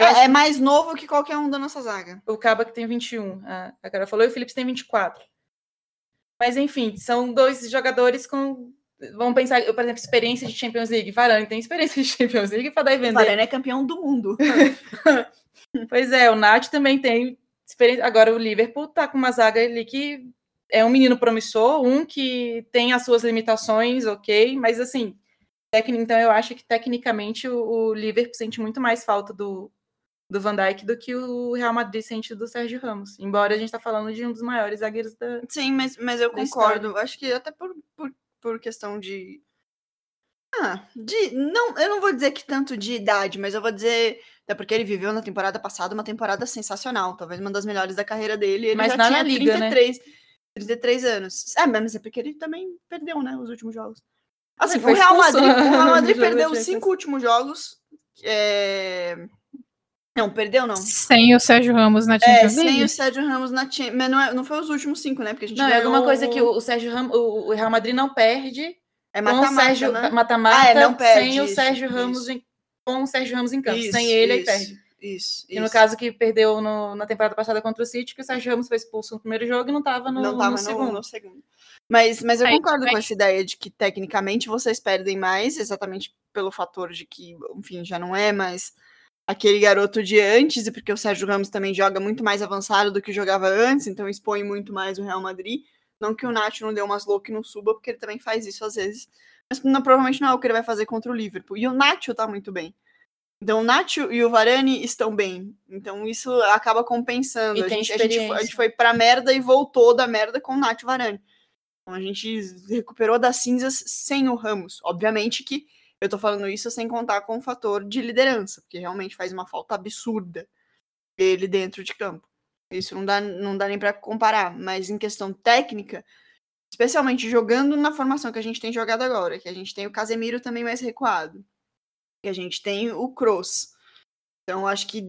é, é, mais novo que qualquer um da nossa zaga. O Caba que tem 21, a, a cara falou, e o Phillips tem 24. Mas enfim, são dois jogadores com Vamos pensar, por exemplo, experiência de Champions League. Varane tem experiência de Champions League para dar e vender. Varane é campeão do mundo. *laughs* pois é, o Nath também tem experiência. Agora o Liverpool tá com uma zaga ali que é um menino promissor, um que tem as suas limitações, ok, mas assim, então eu acho que tecnicamente o, o, Liverpool sente muito mais falta do, do Van Dijk do que o Real Madrid sente do Sérgio Ramos. Embora a gente tá falando de um dos maiores zagueiros da. Sim, mas, mas eu concordo. História. Acho que até por, por por questão de. Ah, de. Não, eu não vou dizer que tanto de idade, mas eu vou dizer. Até porque ele viveu na temporada passada uma temporada sensacional, talvez uma das melhores da carreira dele. Ele mas já tinha liga, 33, né? 33 anos. É, mas é porque ele também perdeu, né, os últimos jogos. Assim, o Real Madrid, o Real Madrid perdeu os cinco últimos jogos. É... Não, perdeu não. Sem o Sérgio Ramos na é, Champions League. É, sem o Sérgio Ramos na Champions Mas não, é, não foi os últimos cinco, né? Porque a gente não, é alguma coisa que o, Sérgio Ramos, o, Real Madrid não perde. É mata-mata, né? Mata-mata ah, é, não perde, sem isso, o Sérgio Ramos em, com o Sérgio Ramos em campo. Isso, sem ele, isso, aí perde. Isso, E no caso que perdeu no, na temporada passada contra o City, que o Sérgio Ramos foi expulso no primeiro jogo e não estava no, não tava no, no, segundo. no segundo. Mas, mas eu aí, concordo com essa ideia de que tecnicamente vocês perdem mais, exatamente pelo fator de que, enfim, já não é mais aquele garoto de antes, e porque o Sérgio Ramos também joga muito mais avançado do que jogava antes, então expõe muito mais o Real Madrid. Não que o Nacho não dê umas loucas e não suba, porque ele também faz isso às vezes. Mas não, provavelmente não é o que ele vai fazer contra o Liverpool. E o Nacho tá muito bem. Então o Nacho e o Varane estão bem. Então isso acaba compensando. A gente, a gente, foi, a, gente, foi pra merda e voltou da merda com o Nacho e o Varane. Então a gente recuperou das cinzas sem o Ramos. Obviamente que eu tô falando isso sem contar com o fator de liderança, porque realmente faz uma falta absurda ele dentro de campo. Isso não dá, não dá nem para comparar, mas em questão técnica, especialmente jogando na formação que a gente tem jogado agora, que a gente tem o Casemiro também mais recuado, que a gente tem o Kroos. Então, acho que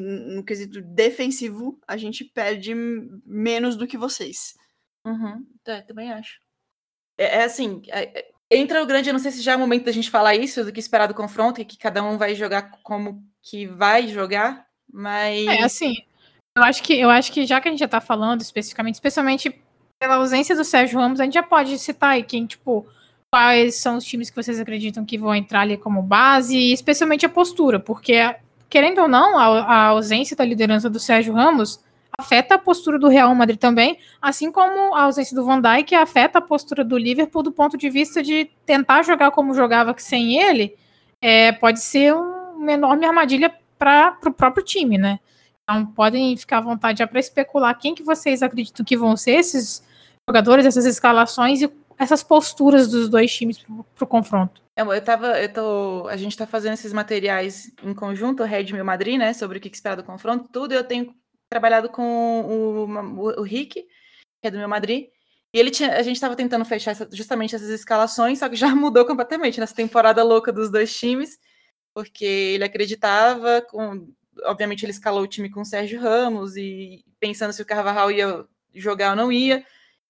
no quesito defensivo, a gente perde menos do que vocês. Uhum, é, também acho. É, é assim, é, é Entra o grande, eu não sei se já é o momento da gente falar isso, do que esperar do confronto, e que cada um vai jogar como que vai jogar, mas. É, assim, eu acho que, eu acho que já que a gente já tá falando especificamente, especialmente pela ausência do Sérgio Ramos, a gente já pode citar aí quem, tipo, quais são os times que vocês acreditam que vão entrar ali como base, especialmente a postura, porque, querendo ou não, a, a ausência da liderança do Sérgio Ramos afeta a postura do Real Madrid também, assim como a ausência do Van Dijk afeta a postura do Liverpool do ponto de vista de tentar jogar como jogava sem ele, é, pode ser uma enorme armadilha para o próprio time, né? Então podem ficar à vontade já para especular quem que vocês acreditam que vão ser esses jogadores, essas escalações e essas posturas dos dois times para o confronto. É, eu tava, eu tô, a gente está fazendo esses materiais em conjunto, Red o Madrid, né, sobre o que esperar do confronto, tudo. Eu tenho trabalhado com o, o, o Rick, que é do meu Madrid, e ele tinha, a gente estava tentando fechar essa, justamente essas escalações, só que já *laughs* mudou completamente nessa temporada louca dos dois times, porque ele acreditava, com, obviamente ele escalou o time com o Sérgio Ramos e pensando se o Carvajal ia jogar ou não ia.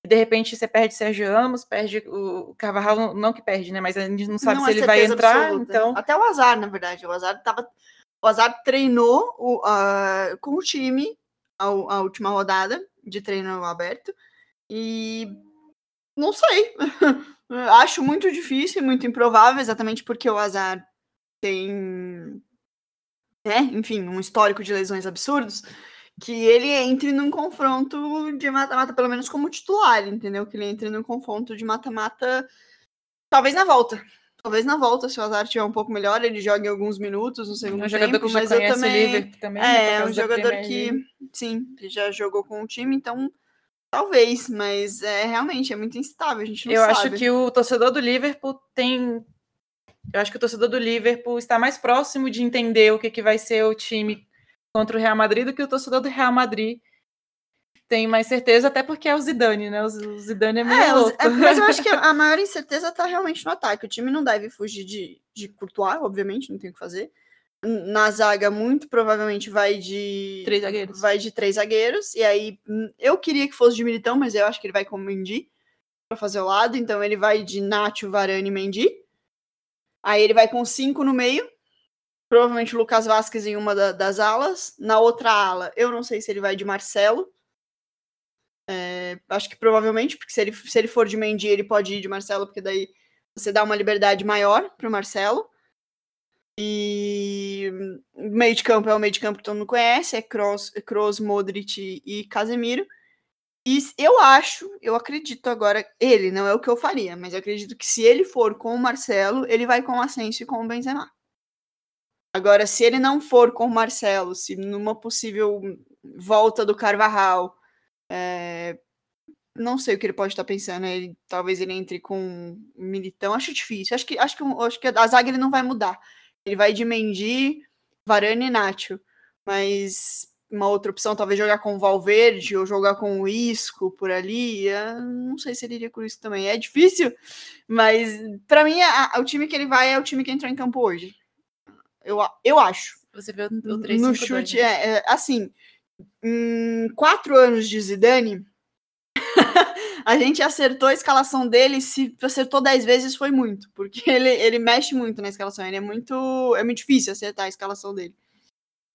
E de repente você perde Sérgio Ramos, perde o Carvajal, não que perde, né? Mas a gente não sabe não se é ele vai entrar. Absoluta. Então... Até o Azar, na verdade. O Azar tava. O Azar treinou o, uh, com o time a, a última rodada de treino aberto. E não sei. *laughs* Acho muito difícil, muito improvável, exatamente porque o Azar tem, né, enfim, um histórico de lesões absurdos, que ele entre num confronto de mata-mata, pelo menos como titular, entendeu? Que ele entre num confronto de mata-mata, talvez na volta. Talvez na volta, se o Azar estiver um pouco melhor, ele jogue alguns minutos no segundo é um tempo, mas eu também... também é, é um jogador que, sim, já jogou com o time, então Talvez, mas é realmente é muito instável, a gente não eu sabe. Eu acho que o torcedor do Liverpool tem. Eu acho que o torcedor do Liverpool está mais próximo de entender o que, que vai ser o time contra o Real Madrid do que o torcedor do Real Madrid tem mais certeza, até porque é o Zidane, né? O Zidane é meio é, louco. É, mas eu acho que a *laughs* maior incerteza está realmente no ataque. O time não deve fugir de, de Courtois, obviamente, não tem o que fazer na zaga muito provavelmente vai de três zagueiros. Vai de três zagueiros e aí eu queria que fosse de Militão, mas eu acho que ele vai com o Mendy para fazer o lado, então ele vai de Nacho, Varane e Mendy. Aí ele vai com cinco no meio. Provavelmente o Lucas Vasquez em uma da, das alas. Na outra ala, eu não sei se ele vai de Marcelo. É, acho que provavelmente, porque se ele, se ele for de Mendy, ele pode ir de Marcelo, porque daí você dá uma liberdade maior para o Marcelo. E meio de campo é o meio de campo que todo mundo conhece, é Kroos, Modric e Casemiro. E eu acho, eu acredito agora, ele não é o que eu faria, mas eu acredito que se ele for com o Marcelo, ele vai com o Asensio e com o Benzema. Agora, se ele não for com o Marcelo, se numa possível volta do Carvajal, é, não sei o que ele pode estar pensando. Ele, talvez ele entre com Militão. Acho difícil. Acho que, acho que, acho que a zaga ele não vai mudar. Ele vai de Mendy, Varane e Nacho. Mas uma outra opção, talvez jogar com o Valverde ou jogar com o Isco por ali. Não sei se ele iria com isso também. É difícil, mas para mim a, a, o time que ele vai é o time que entrou em campo hoje. Eu, eu acho. Você viu o 3 No chute, né? é, é, assim, em quatro anos de Zidane, *laughs* a gente acertou a escalação dele, se acertou 10 vezes foi muito, porque *laughs* ele, ele mexe muito na escalação, ele é muito é muito difícil acertar a escalação dele.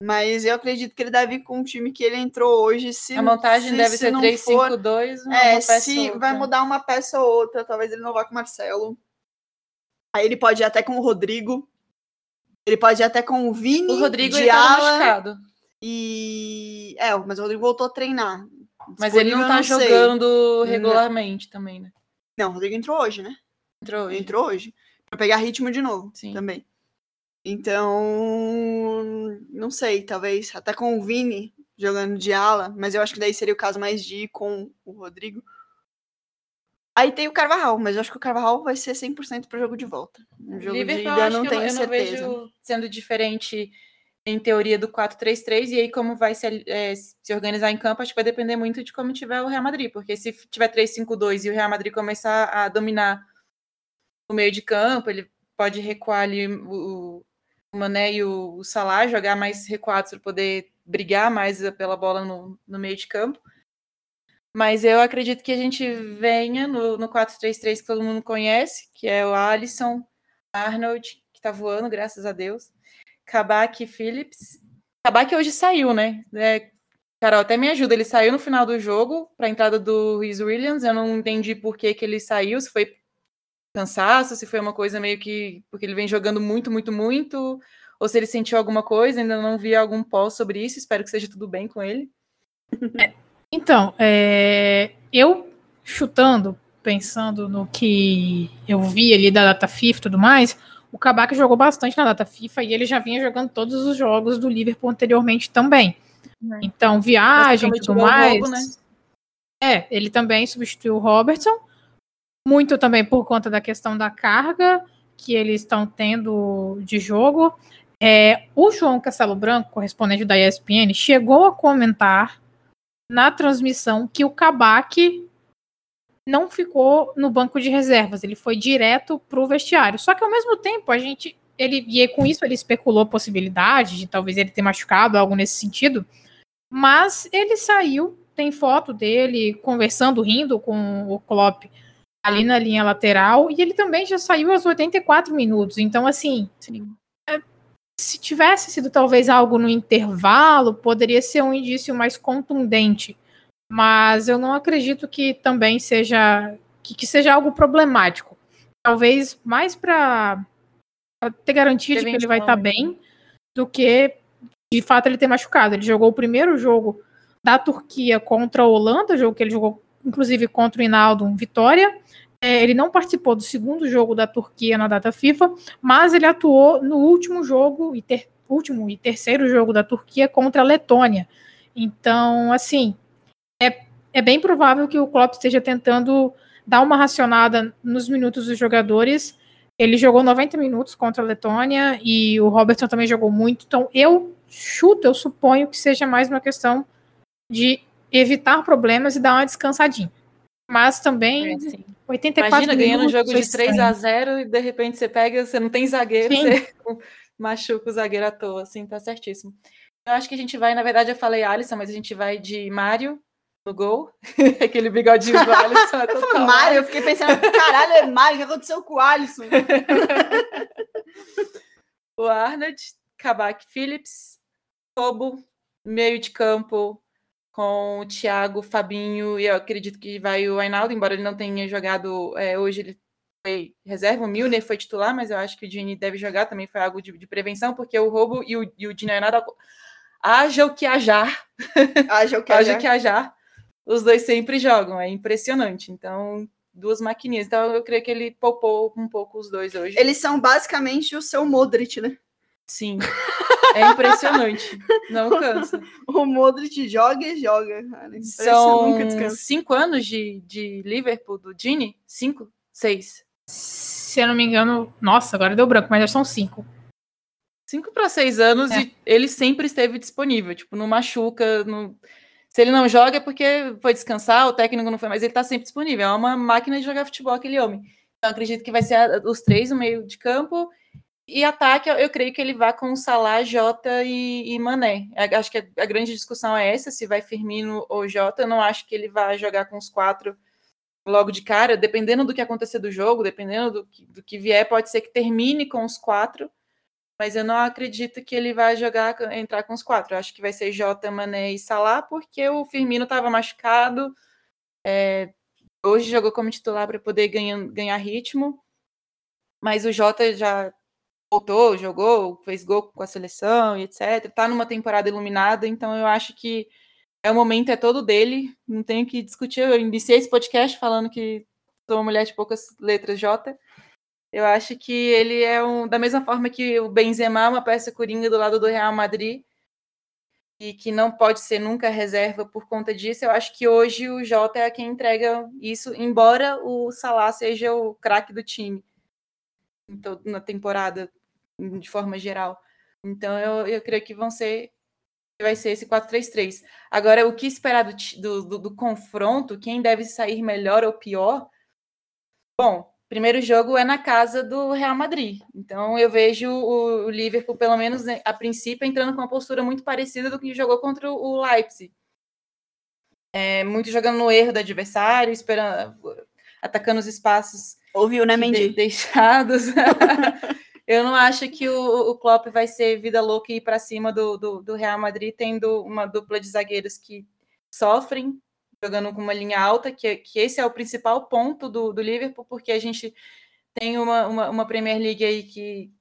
Mas eu acredito que ele deve ir com o time que ele entrou hoje. Se, a montagem se, deve se ser 3-5-2. É, se vai mudar uma peça ou outra, talvez ele não vá com o Marcelo. Aí ele pode ir até com o Rodrigo. Ele pode ir até com o Vini. O Rodrigo Diala, tá. E. É, mas o Rodrigo voltou a treinar. Mas ele não tá jogando regularmente não. também, né? Não, o Rodrigo entrou hoje, né? Entrou hoje. Entrou hoje. Pra pegar ritmo de novo Sim. também. Então, não sei, talvez até com o Vini jogando de ala, mas eu acho que daí seria o caso mais de ir com o Rodrigo. Aí tem o Carvajal, mas eu acho que o Carvajal vai ser 100% pro jogo de volta. No jogo Liverpool, de ida, não tenho eu, eu certeza. não vejo sendo diferente em teoria do 4-3-3, e aí como vai se, é, se, organizar em campo, acho que vai depender muito de como tiver o Real Madrid, porque se tiver 3-5-2 e o Real Madrid começar a dominar o meio de campo, ele pode recuar ali o, o Mané e o, o Salah, jogar mais recuados para poder brigar mais pela bola no, no, meio de campo. Mas eu acredito que a gente venha no, no 4-3-3 que todo mundo conhece, que é o Alisson, Arnold, que está voando, graças a Deus Kabak Phillips. Kabak hoje saiu, né? É, Carol, até me ajuda. Ele saiu no final do jogo para a entrada do Rhys Williams. Eu não entendi por que, que ele saiu, se foi cansaço, se foi uma coisa meio que. porque ele vem jogando muito, muito, muito, ou se ele sentiu alguma coisa. Ainda não vi algum pós sobre isso. Espero que seja tudo bem com ele. É, *laughs* então, é, eu chutando, pensando no que eu vi ali da data FIFA e tudo mais, o Kabak jogou bastante na data FIFA e ele já vinha jogando todos os jogos do Liverpool anteriormente também. É. Então, viagem e tudo mais. Né? É, ele também substituiu o Robertson. muito também por conta da questão da carga que eles estão tendo de jogo. É, o João Castelo Branco, correspondente da ESPN, chegou a comentar na transmissão que o Kabak não ficou no banco de reservas, ele foi direto para o vestiário. Só que ao mesmo tempo a gente, ele e com isso ele especulou a possibilidade de talvez ele ter machucado algo nesse sentido, mas ele saiu, tem foto dele conversando, rindo com o Klopp ali na linha lateral, e ele também já saiu aos 84 minutos. Então, assim, é, se tivesse sido talvez algo no intervalo, poderia ser um indício mais contundente. Mas eu não acredito que também seja que, que seja algo problemático. Talvez mais para ter garantia de que ele vai estar tá bem do que de fato ele ter machucado. Ele jogou o primeiro jogo da Turquia contra a Holanda, jogo que ele jogou inclusive contra o Hinaldo, um Vitória. É, ele não participou do segundo jogo da Turquia na data FIFA, mas ele atuou no último jogo e ter, último e terceiro jogo da Turquia contra a Letônia. Então, assim, é, é bem provável que o Klopp esteja tentando dar uma racionada nos minutos dos jogadores. Ele jogou 90 minutos contra a Letônia e o Robertson também jogou muito. Então, eu chuto, eu suponho que seja mais uma questão de evitar problemas e dar uma descansadinha. Mas também é, 84 Imagina ganhando um jogo de 3 a 0 e de repente você pega, você não tem zagueiro, sim. você *laughs* machuca o zagueiro à toa, assim, tá certíssimo. Eu acho que a gente vai, na verdade, eu falei Alisson, mas a gente vai de Mário no gol. *laughs* Aquele bigodinho do Alisson. É *laughs* total... Mário, eu fiquei pensando, caralho, é Mário, o que aconteceu com o Alisson? o Arnold, Kabak Phillips, Tobo, meio de campo, com o Thiago, Fabinho, e eu acredito que vai o Ainaldo, embora ele não tenha jogado é, hoje, ele foi reserva, o Milner foi titular, mas eu acho que o Dini deve jogar, também foi algo de, de prevenção, porque o roubo e o, e o Dini Ainaldo haja o que ajar. Haja o que *laughs* haja. que ajar. Os dois sempre jogam, é impressionante. Então, duas maquininhas. Então, eu creio que ele poupou um pouco os dois hoje. Eles são basicamente o seu Modric, né? Sim. *laughs* É impressionante. Não cansa. *laughs* O Modric joga e joga. Cara. São cinco anos de, de Liverpool, do Gini? Cinco? Seis? Se eu não me engano, nossa, agora deu branco, mas já são cinco. Cinco para seis anos é. e ele sempre esteve disponível. Tipo, não machuca. Não... Se ele não joga é porque foi descansar, o técnico não foi, mas ele tá sempre disponível. É uma máquina de jogar futebol, aquele homem. Então, acredito que vai ser os três no meio de campo e ataque, eu creio que ele vai com Salah, Jota e, e Mané. Acho que a, grande discussão é essa, se vai Firmino ou Jota. Eu não acho que ele vai jogar com os quatro logo de cara. Dependendo do que acontecer do jogo, dependendo do que, do que vier, pode ser que termine com os quatro. Mas eu não acredito que ele vai jogar, entrar com os quatro. Eu acho que vai ser Jota, Mané e Salah, porque o Firmino estava machucado. É, hoje jogou como titular para poder ganhar, ganhar ritmo. Mas o Jota já voltou, jogou, fez gol com a seleção e etc. Tá numa temporada iluminada, então eu acho que é o momento é todo dele, não tenho que discutir. Eu iniciei esse podcast falando que sou uma mulher de poucas letras J. Eu acho que ele é um da mesma forma que o Benzema é uma peça coringa do lado do Real Madrid e que não pode ser nunca reserva por conta disso. Eu acho que hoje o Jota é quem entrega isso, embora o Salah seja o craque do time na temporada de forma geral. Então eu, eu creio que vão ser vai ser esse 4-3-3. Agora, o que esperar do, do, do, confronto? Quem deve sair melhor ou pior? Bom, primeiro jogo é na casa do Real Madrid. Então eu vejo o, o Liverpool, pelo menos né, a princípio, entrando com uma postura muito parecida do que jogou contra o Leipzig. É, muito jogando no erro do adversário, esperando, atacando os espaços Ouviu, né, Mendy? De, deixados. *laughs* *laughs* Eu não acho que o, o Klopp vai ser vida louca e ir para cima do, do, do, Real Madrid, tendo uma dupla de zagueiros que sofrem, jogando com uma linha alta, que, que esse é o principal ponto do, do Liverpool, porque a gente tem uma, uma, uma Premier League aí que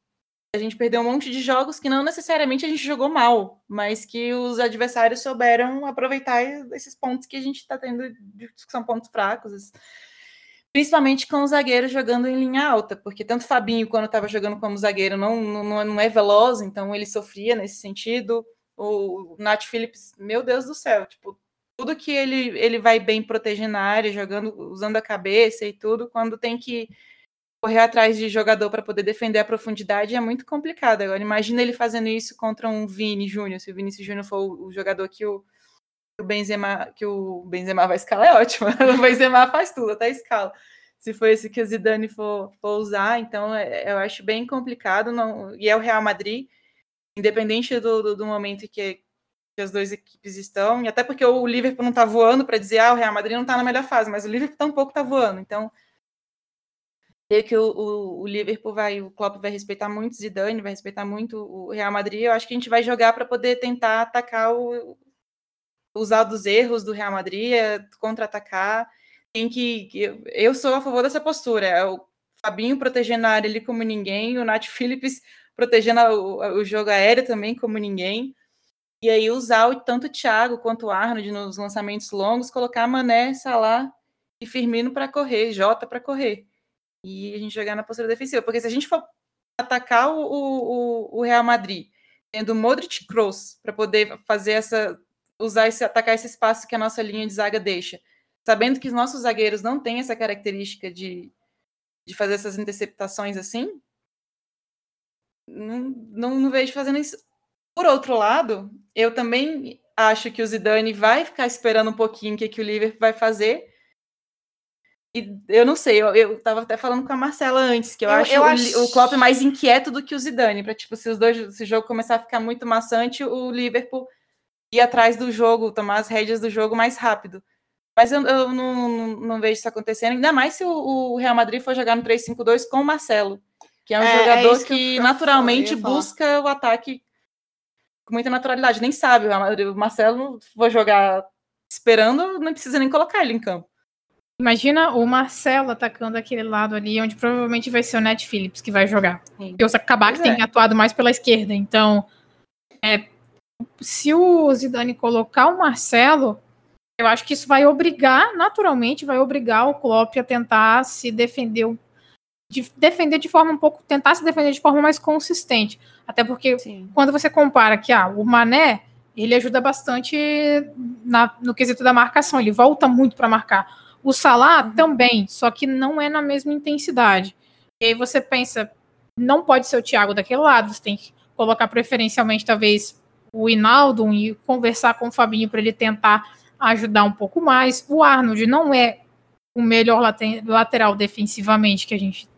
a gente perdeu um monte de jogos que não necessariamente a gente jogou mal, mas que os adversários souberam aproveitar esses pontos que a gente está tendo, que são pontos fracos principalmente com o zagueiro jogando em linha alta, porque tanto Fabinho, quando estava jogando como zagueiro, não, não, não é veloz, então ele sofria nesse sentido. O Nath Phillips, meu Deus do céu, tipo, tudo que ele, ele vai bem protegendo na área, jogando, usando a cabeça e tudo, quando tem que correr atrás de jogador para poder defender a profundidade é muito complicado. Agora, imagina ele fazendo isso contra um Vini Júnior, se o Vinícius Júnior for o, o jogador que o, o Benzema, que o Benzema vai escalar, é ótimo. *laughs* o Benzema faz tudo, até escala. Se for esse que o Zidane for, for usar, então é, eu acho bem complicado. Não, e é o Real Madrid, independente do, do, do momento que, que as duas equipes estão, e até porque o Liverpool não está voando para dizer, ah, o Real Madrid não está na melhor fase, mas o Liverpool tampouco está voando. Então, creio que o, o, o, Liverpool vai, o Klopp vai respeitar muito o Zidane, vai respeitar muito o Real Madrid. Eu acho que a gente vai jogar para poder tentar atacar o, usar dos erros do Real Madrid, é, contra-atacar. Tem que, eu sou a favor dessa postura. É o Fabinho protegendo a área ali como ninguém, o Nath Phillips protegendo o, o jogo aéreo também como ninguém. E aí usar tanto o Thiago quanto o Arnold nos lançamentos longos, colocar Mané, Salah e Firmino para correr, Jota para correr e a gente jogar na postura defensiva. Porque se a gente for atacar o, o, o Real Madrid, tendo Modric Kroos para poder fazer essa. Usar esse, atacar esse espaço que a nossa linha de zaga deixa, sabendo que os nossos zagueiros não têm essa característica de, de fazer essas interceptações assim, não, não, não vejo fazendo isso. Por outro lado, eu também acho que o Zidane vai ficar esperando um pouquinho o que, que o Liverpool vai fazer e eu não sei, eu, eu tava até falando com a Marcela antes, que eu, eu acho, eu o, acho... o Klopp mais inquieto do que o Zidane, para tipo, se os dois, se o jogo começar a ficar muito maçante, o Liverpool ir atrás do jogo, tomar as rédeas do jogo mais rápido. Mas eu, eu não, não, não, vejo isso acontecendo, ainda mais se o, o Real Madrid for jogar no 3-5-2 com o Marcelo, que é um é, jogador é que, que naturalmente busca o ataque com muita naturalidade. Nem sabe, o Marcelo for jogar esperando, não precisa nem colocar ele em campo. Imagina o Marcelo atacando aquele lado ali, onde provavelmente vai ser o Net Phillips que vai jogar. Sim. Porque o Sakabak tem é. atuado mais pela esquerda. Então, é, se o Zidane colocar o Marcelo, eu acho que isso vai obrigar, naturalmente, vai obrigar o Klopp a tentar se defender, de, defender de forma um pouco, tentar se defender de forma mais consistente. Até porque Sim. quando você compara que ah, o Mané, ele ajuda bastante na, no quesito da marcação, ele volta muito para marcar. O Salah uhum. também, só que não é na mesma intensidade. E aí você pensa, não pode ser o Thiago daquele lado, você tem que colocar preferencialmente talvez o Hinaldo e conversar com o Fabinho para ele tentar ajudar um pouco mais. O Arnold não é o melhor lateral defensivamente que a gente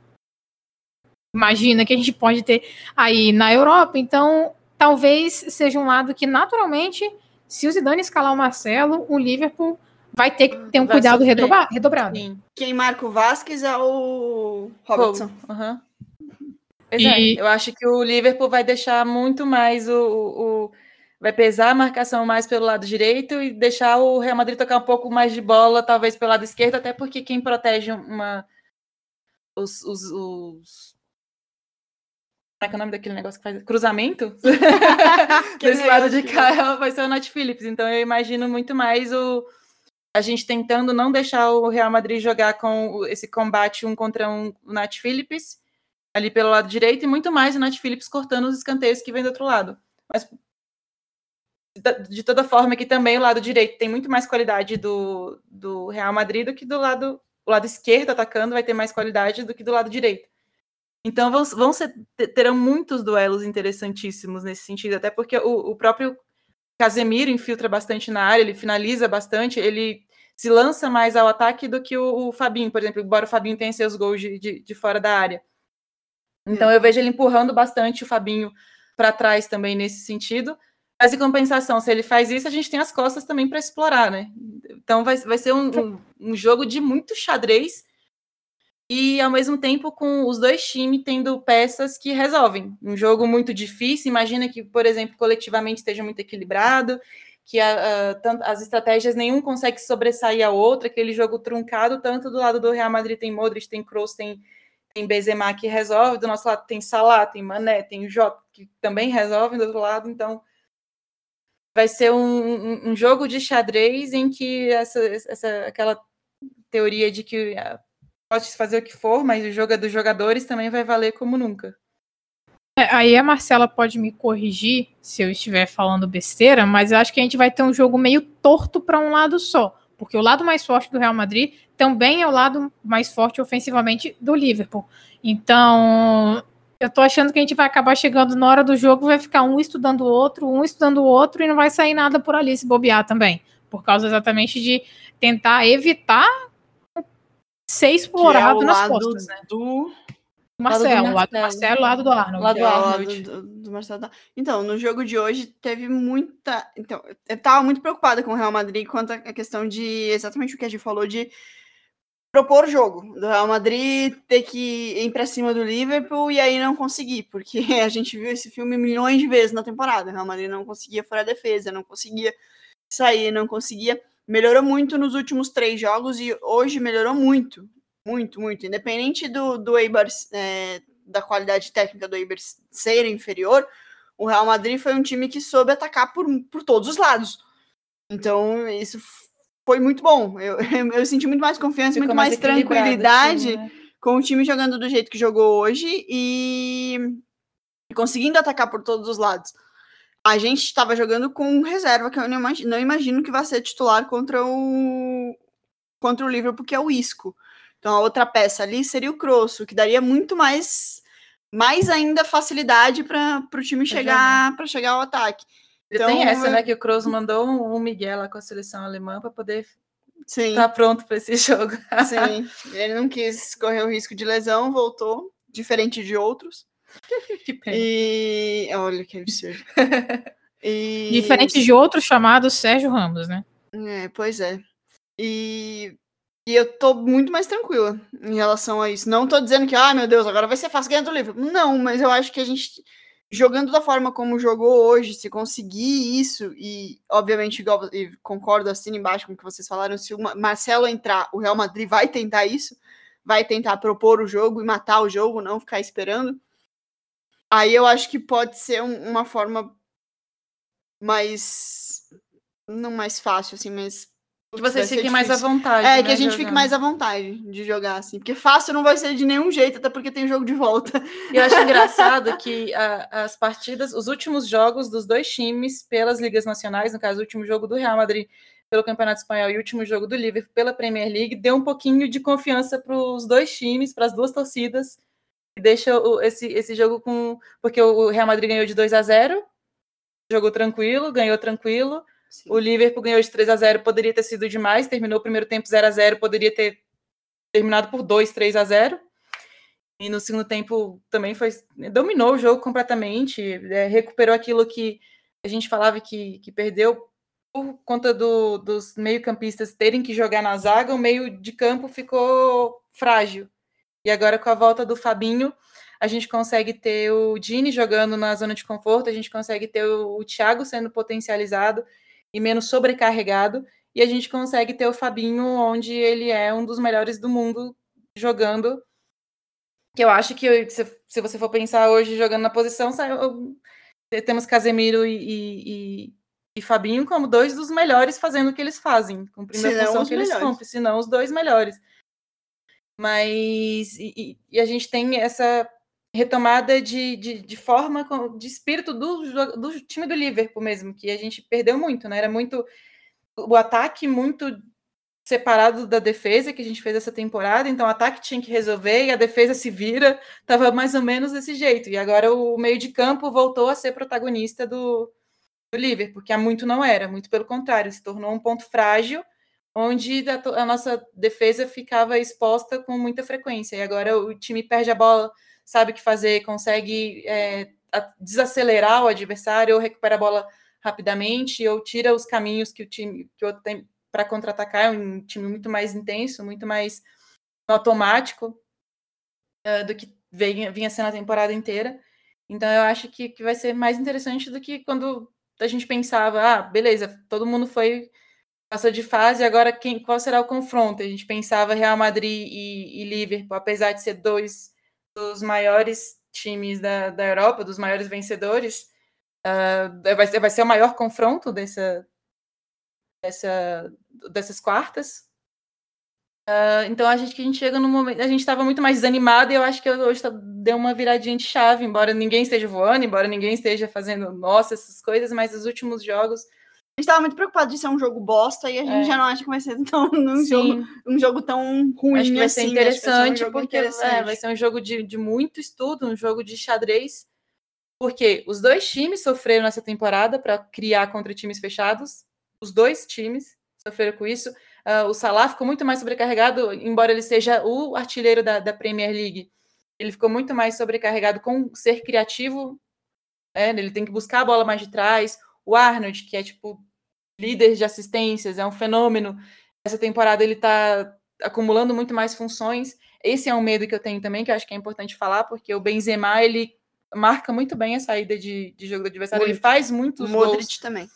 imagina que a gente pode ter aí na Europa, então talvez seja um lado que naturalmente, se o Zidane escalar o Marcelo, o Liverpool vai ter que ter um vai cuidado redobrado. redobrado. Quem marca o Vasquez é o Robertson. Uhum. E... É, eu acho que o Liverpool vai deixar muito mais o, o, vai pesar a marcação mais pelo lado direito e deixar o Real Madrid tocar um pouco mais de bola, talvez pelo lado esquerdo, até porque quem protege uma os, os, os... Como é que é o nome daquele negócio que faz? Cruzamento? *laughs* *laughs* Desse lado de cá vai ser o Nat Phillips. Então eu imagino muito mais o, a gente tentando não deixar o Real Madrid jogar com esse combate um contra um o Nath Phillips ali pelo lado direito e muito mais o Nath Phillips cortando os escanteios que vem do outro lado. Mas de toda forma que também o lado direito tem muito mais qualidade do, do Real Madrid do que do lado o lado esquerdo atacando vai ter mais qualidade do que do lado direito. Então vão, vão ser, terão muitos duelos interessantíssimos nesse sentido, até porque o, o próprio Casemiro infiltra bastante na área, ele finaliza bastante, ele se lança mais ao ataque do que o, o Fabinho, por exemplo, embora o Fabinho tenha seus gols de, de, de fora da área. Então eu vejo ele empurrando bastante o Fabinho para trás também nesse sentido. Mas em compensação, se ele faz isso, a gente tem as costas também para explorar, né? Então vai, vai ser um, um, um jogo de muito xadrez e ao mesmo tempo com os dois times tendo peças que resolvem. Um jogo muito difícil, imagina que, por exemplo, coletivamente esteja muito equilibrado, que a, a, as estratégias nenhum consegue sobressair a outra, aquele jogo truncado, tanto do lado do Real Madrid tem Modric, tem Kroos, tem, tem Benzema que resolve, do nosso lado tem Salah, tem Mané, tem Jota que também resolve do outro lado, então vai ser um, um, jogo de xadrez em que essa, essa aquela teoria de que pode fazer o que for, mas o jogo é dos jogadores também vai valer como nunca. É, aí a Marcela pode me corrigir se eu estiver falando besteira, mas eu acho que a gente vai ter um jogo meio torto para um lado só, porque o lado mais forte do Real Madrid também é o lado mais forte ofensivamente do Liverpool. Então, eu tô achando que a gente vai acabar chegando na hora do jogo, vai ficar um estudando o outro, um estudando o outro, e não vai sair nada por ali se bobear também. Por causa exatamente de tentar evitar ser explorado que é nas lado costas, né? Do... Marcelo, lado do Marcelo, lado do Arnold. Lado do é o Arnold. lado do, do Marcelo. Então, no jogo de hoje teve muita. Então, eu tava muito preocupada com o Real Madrid quanto à questão de exatamente o que a gente falou de propor o jogo. Do Real Madrid ter que ir pra cima do Liverpool e aí não conseguir, porque *laughs* a gente viu esse filme milhões de vezes na temporada. O Real Madrid não conseguia fora a defesa, não conseguia sair, não conseguia. Melhorou muito nos últimos três jogos e hoje melhorou muito. Muito, muito. Independente do, do Eibar, é, da qualidade técnica do Eibar ser inferior, o Real Madrid foi um time que soube atacar por, por todos os lados. Então, isso foi muito bom. *laughs* Eu, eu senti muito mais confiança, Ficou muito mais, equilibrado o tranquilidade né? com o time jogando do jeito que jogou hoje e conseguindo atacar por todos os lados. A gente estava jogando com reserva, que eu não imagino, não imagino que vai ser titular contra o contra o Liverpool, que é o Isco. Então a outra peça ali seria o Crosso, que daria muito mais mais ainda facilidade para o time chegar para chegar ao ataque. Ele tem Então, essa, eu- né? Que o Kroos mandou um, um Miguel lá com a seleção alemã para poder Sim. estar pronto para esse *laughs* jogo. Sim, ele não quis correr o risco de lesão, voltou, diferente de outros. *laughs* que pena. E olha que absurdo. *laughs* E... Diferente de outro chamado Sérgio Ramos, né? É, pois é. E... e eu tô muito mais tranquila em relação a isso. Não tô dizendo que, ah, meu Deus, agora vai ser fácil ganhar do Liverpool. Não, mas eu acho que a gente, jogando da forma como jogou hoje, se conseguir isso, e obviamente, e concordo assim embaixo com o que vocês falaram, se o Ma- Marcelo entrar, o Real Madrid vai tentar isso, vai tentar propor o jogo e matar o jogo, não ficar esperando. Aí eu acho que pode ser um- uma forma mais. Não mais fácil, assim, mas. Que vocês fiquem mais à vontade. É, né, que a gente fique jogando. mais à vontade de jogar, assim. Porque fácil não vai ser de nenhum jeito, até porque tem jogo de volta. E eu acho *laughs* engraçado que a- as partidas, os últimos jogos dos dois times pelas ligas nacionais, no caso, o último jogo do Real Madrid pelo Campeonato Espanhol e o último jogo do Liverpool pela Premier League, deu um pouquinho de confiança para os dois times, para as duas torcidas, e deixa o- esse, esse jogo com. Porque o Real Madrid ganhou de 2 a 0 jogou tranquilo, ganhou tranquilo. O Liverpool ganhou de 3 a 0 poderia ter sido demais, terminou o primeiro tempo 0 a 0 poderia ter terminado por 2, 3 a 0 E no segundo tempo também foi. Dominou o jogo completamente, é, recuperou aquilo que a gente falava que, que perdeu por conta do- dos meio-campistas terem que jogar na zaga, o meio de campo ficou frágil. E agora, com a volta do Fabinho, a gente consegue ter o Dini jogando na zona de conforto, a gente consegue ter o, o Thiago sendo potencializado e menos sobrecarregado, e a gente consegue ter o Fabinho onde ele é um dos melhores do mundo jogando. Que eu acho que se, se você for pensar hoje jogando na posição, temos Casemiro e, e, e- Fabinho como dois dos melhores fazendo o que eles fazem, cumprindo Se a função que eles melhores. cumprem, se não os dois melhores. Mas e- e a gente tem essa retomada de, de, de forma, de espírito do, do time do Liverpool mesmo, que a gente perdeu muito, né? Era muito o ataque muito separado da defesa que a gente fez essa temporada, então o ataque tinha que resolver e a defesa se vira, tava mais ou menos desse jeito. E agora o meio de campo voltou a ser protagonista do, do Liverpool, porque há muito não era, muito pelo contrário, se tornou um ponto frágil onde a, a nossa defesa ficava exposta com muita frequência. E agora o time perde a bola, sabe o que fazer, consegue é, desacelerar o adversário, ou recupera a bola rapidamente, ou tira os caminhos que o time que o tem para contra-atacar. É um time muito mais intenso, muito mais automático eh, do que vinha, vinha sendo a temporada inteira. Então eu acho que, que vai ser mais interessante do que quando a gente pensava, ah, beleza, todo mundo foi passou de fase, agora quem, qual será o confronto? A gente pensava Real Madrid e, e Liverpool, apesar de ser dois dos maiores times da, da Europa, dos maiores vencedores, ah, vai, ser, vai ser o maior confronto dessa, dessa, dessas quartas. Uh, então a gente que a gente chega no momento, a gente estava muito mais desanimado e eu acho que hoje tá, deu uma viradinha de chave, embora ninguém esteja voando, embora ninguém esteja fazendo nossa essas coisas, mas os últimos jogos gente tava muito preocupado de ser um jogo bosta e a gente é. já não acha que vai ser tão, *laughs* um, jogo, um jogo tão ruim acho que vai ser assim, interessante, vai ser um porque interessante. É, vai ser um jogo de, de muito estudo, um jogo de xadrez, porque os dois times sofreram nessa temporada para criar contra times fechados, os dois times sofreram com isso. Uh, o Salah ficou muito mais sobrecarregado, embora ele seja o artilheiro da, da Premier League. Ele ficou muito mais sobrecarregado com ser criativo. É, ele tem que buscar a bola mais de trás. O Arnold, que é tipo líder de assistências, é um fenômeno. Essa temporada ele está acumulando muito mais funções. Esse é um medo que eu tenho também, que eu acho que é importante falar, porque o Benzema ele marca muito bem a saída de, de jogo do adversário. Ele faz muitos Modric gols. também.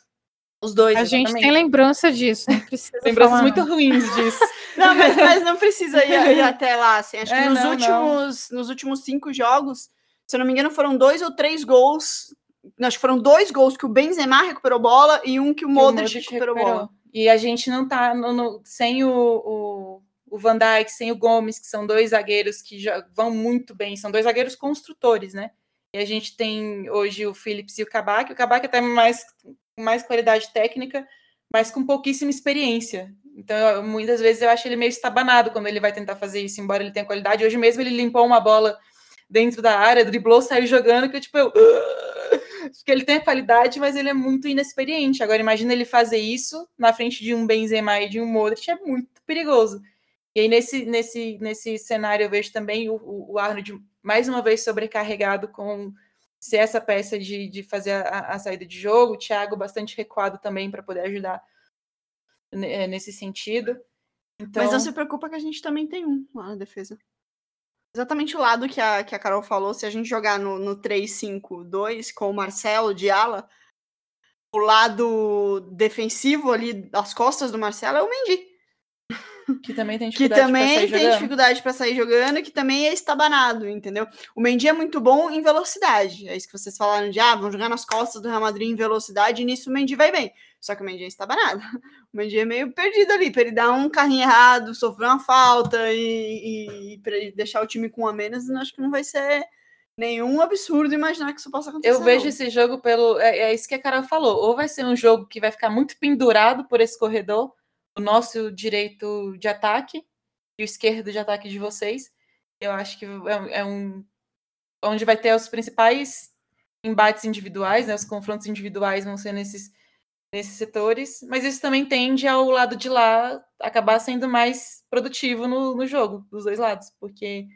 Os dois. A gente tem lembrança disso, não precisa Lembranças falar, muito ruins disso. *laughs* não, mas, mas, não precisa ir, ir, até lá. Assim. Acho é, que nos, não, últimos, não. nos últimos cinco jogos, se eu não me engano, foram dois ou três gols. Acho que foram dois gols que o Benzema recuperou bola e um que o, Modric, recuperou, recuperou, bola. E a gente não tá no, no, sem o, o, o, Van Dijk, sem o Gomes, que são dois zagueiros que já vão muito bem, são dois zagueiros construtores, né? E a gente tem hoje o Phillips e o Kabak. O Kabak até mais mais qualidade técnica, mas com pouquíssima experiência. Então, eu, muitas vezes eu acho ele meio estabanado quando ele vai tentar fazer isso, embora ele tenha qualidade. Hoje mesmo ele limpou uma bola dentro da área, driblou, saiu jogando, que eu, tipo, eu... Que ele tem a qualidade, mas ele é muito inexperiente. Agora, imagina ele fazer isso na frente de um Benzema e de um Modric, é muito perigoso. E aí, nesse, nesse, nesse cenário, eu vejo também o, o Arnold mais uma vez sobrecarregado com ser essa peça de, de fazer a, a saída de jogo. O Thiago bastante recuado também para poder ajudar eh, nesse sentido. Então... Mas não se preocupa que a gente também tem um lá na defesa. Exatamente o lado que a, que a Carol falou, se a gente jogar no, no 3-5-2 com o Marcelo de ala, o lado defensivo ali, as costas do Marcelo é o Mendy. Que também tem *laughs* dificuldade que também tem jogando. dificuldade para sair jogando, que também é estabanado, entendeu? O Mendy é muito bom em velocidade. É isso que vocês falaram de, ah, vão jogar nas costas do Real Madrid em velocidade e nisso o Mendy vai bem. Só que o Mendy é estabanado. *laughs* O Mendy é meio perdido ali, para ele dar um carrinho errado, sofrer uma falta e, e para ele deixar o time com um a menos, acho que não vai ser nenhum absurdo imaginar que isso possa acontecer. Eu vejo não. esse jogo pelo. É, é, isso que a Carol falou. Ou vai ser um jogo que vai ficar muito pendurado por esse corredor, o nosso direito de ataque e o esquerdo de ataque de vocês. Eu acho que é, é um onde vai ter os principais embates individuais, né, os confrontos individuais vão ser nesses, nesses setores, mas isso também tende ao lado de lá acabar sendo mais produtivo no, no jogo, dos dois lados, porque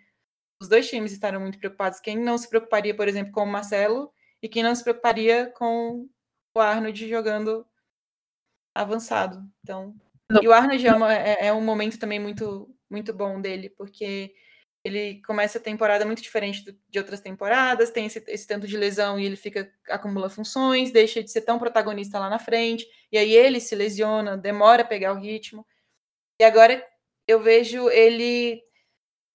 os dois times estarão muito preocupados. Quem não se preocuparia, por exemplo, com o Marcelo e quem não se preocuparia com o Arnold jogando avançado. Então, não. E o Arnold é, uma, é, é, um momento também muito, muito bom dele, porque ele começa a temporada muito diferente do, de outras temporadas, tem esse, esse, tanto de lesão e ele fica acumula funções, deixa de ser tão protagonista lá na frente, e aí ele se lesiona, demora a pegar o ritmo. E agora eu vejo ele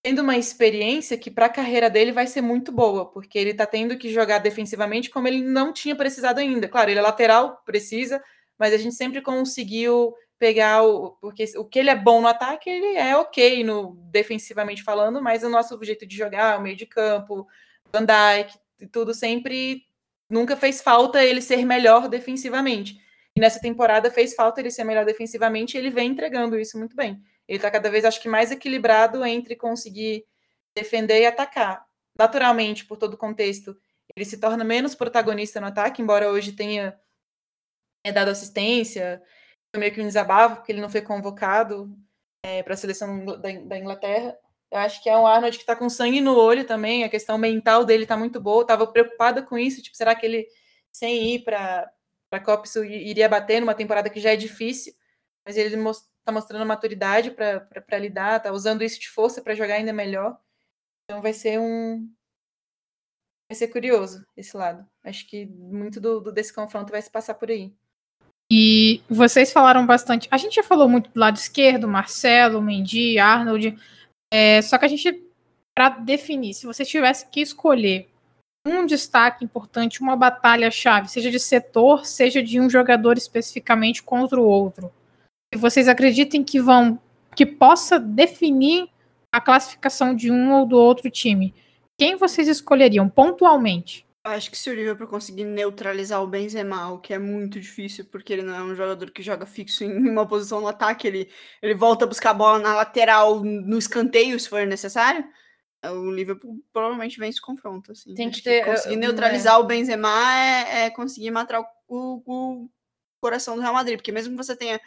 tendo uma experiência que para a carreira dele vai ser muito boa, porque ele está tendo que jogar defensivamente como ele não tinha precisado ainda. Claro, ele é lateral, precisa, mas a gente sempre conseguiu pegar o. Porque o que ele é bom no ataque, ele é ok no defensivamente falando, mas o nosso jeito de jogar, o meio de campo, Van Dijk, tudo sempre nunca fez falta ele ser melhor defensivamente. E nessa temporada fez falta ele ser melhor defensivamente e ele vem entregando isso muito bem. Ele está cada vez, acho que, mais equilibrado entre conseguir defender e atacar. Naturalmente, por todo o contexto, ele se torna menos protagonista no ataque, embora hoje tenha é, dado assistência, meio que um desabafo, porque ele não foi convocado é, para a seleção da, Inglaterra. Eu acho que é um Arnold que está com sangue no olho também, a questão mental dele está muito boa. Estava preocupada com isso, tipo, será que ele, sem ir para a Copa, isso iria bater numa temporada que já é difícil? Mas ele está mostrando maturidade para lidar, está usando isso de força para jogar ainda melhor. Então vai ser um. Vai ser curioso esse lado. Acho que muito do, do desse confronto vai se passar por aí. E vocês falaram bastante. A gente já falou muito do lado esquerdo, Marcelo, Mendy, Arnold. É, só que a gente, para definir, se você tivesse que escolher um destaque importante, uma batalha-chave, seja de setor, seja de um jogador especificamente contra o outro, e vocês acreditem que vão que possa definir a classificação de um ou do outro time, quem vocês escolheriam pontualmente? Acho que se o Liverpool conseguir neutralizar o Benzema, o que é muito difícil, porque ele não é um jogador que joga fixo em uma posição no ataque, ele, ele volta a buscar a bola na lateral, no escanteio, se for necessário. O Liverpool provavelmente vence o confronto. Assim. Tem que ter. Conseguir neutralizar é. o Benzema é, é conseguir matar o, o, coração do Real Madrid, porque mesmo que você tenha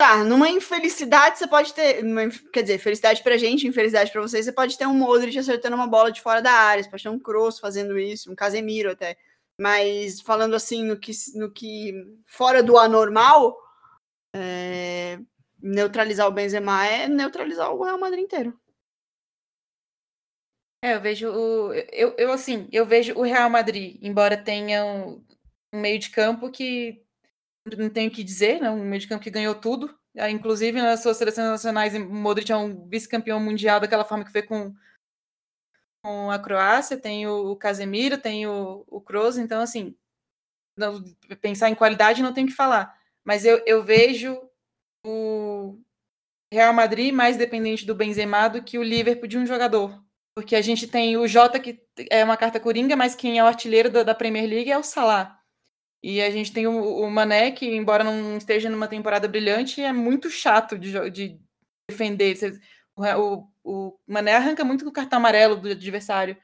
Tá, numa infelicidade você pode ter. Numa, quer dizer, felicidade pra gente, infelicidade pra vocês, você pode ter um Modric acertando uma bola de fora da área, você pode ter um Kroos fazendo isso, um Casemiro até. Mas falando assim, no que, no que fora do anormal, é, neutralizar o Benzema é neutralizar o Real Madrid inteiro. É, eu vejo o. Eu, eu assim, eu vejo o Real Madrid, embora tenha um, um meio de campo que não tenho o que dizer, né? um meio de campo que ganhou tudo. Ah, inclusive, nas suas seleções nacionais, o Modric é um vice-campeão mundial daquela forma que foi com, com a Croácia, tem o, Casemiro, tem o, o Kroos, então, assim, não, pensar em qualidade não tem que falar. Mas eu, eu vejo o Real Madrid mais dependente do Benzema do que o Liverpool de um jogador. Porque a gente tem o Jota, que é uma carta coringa, mas quem é o artilheiro da, da Premier League é o Salah. E a gente tem o, o, Mané, que, embora não esteja numa temporada brilhante, é muito chato de, de defender. O, o, Mané arranca muito do cartão amarelo do adversário,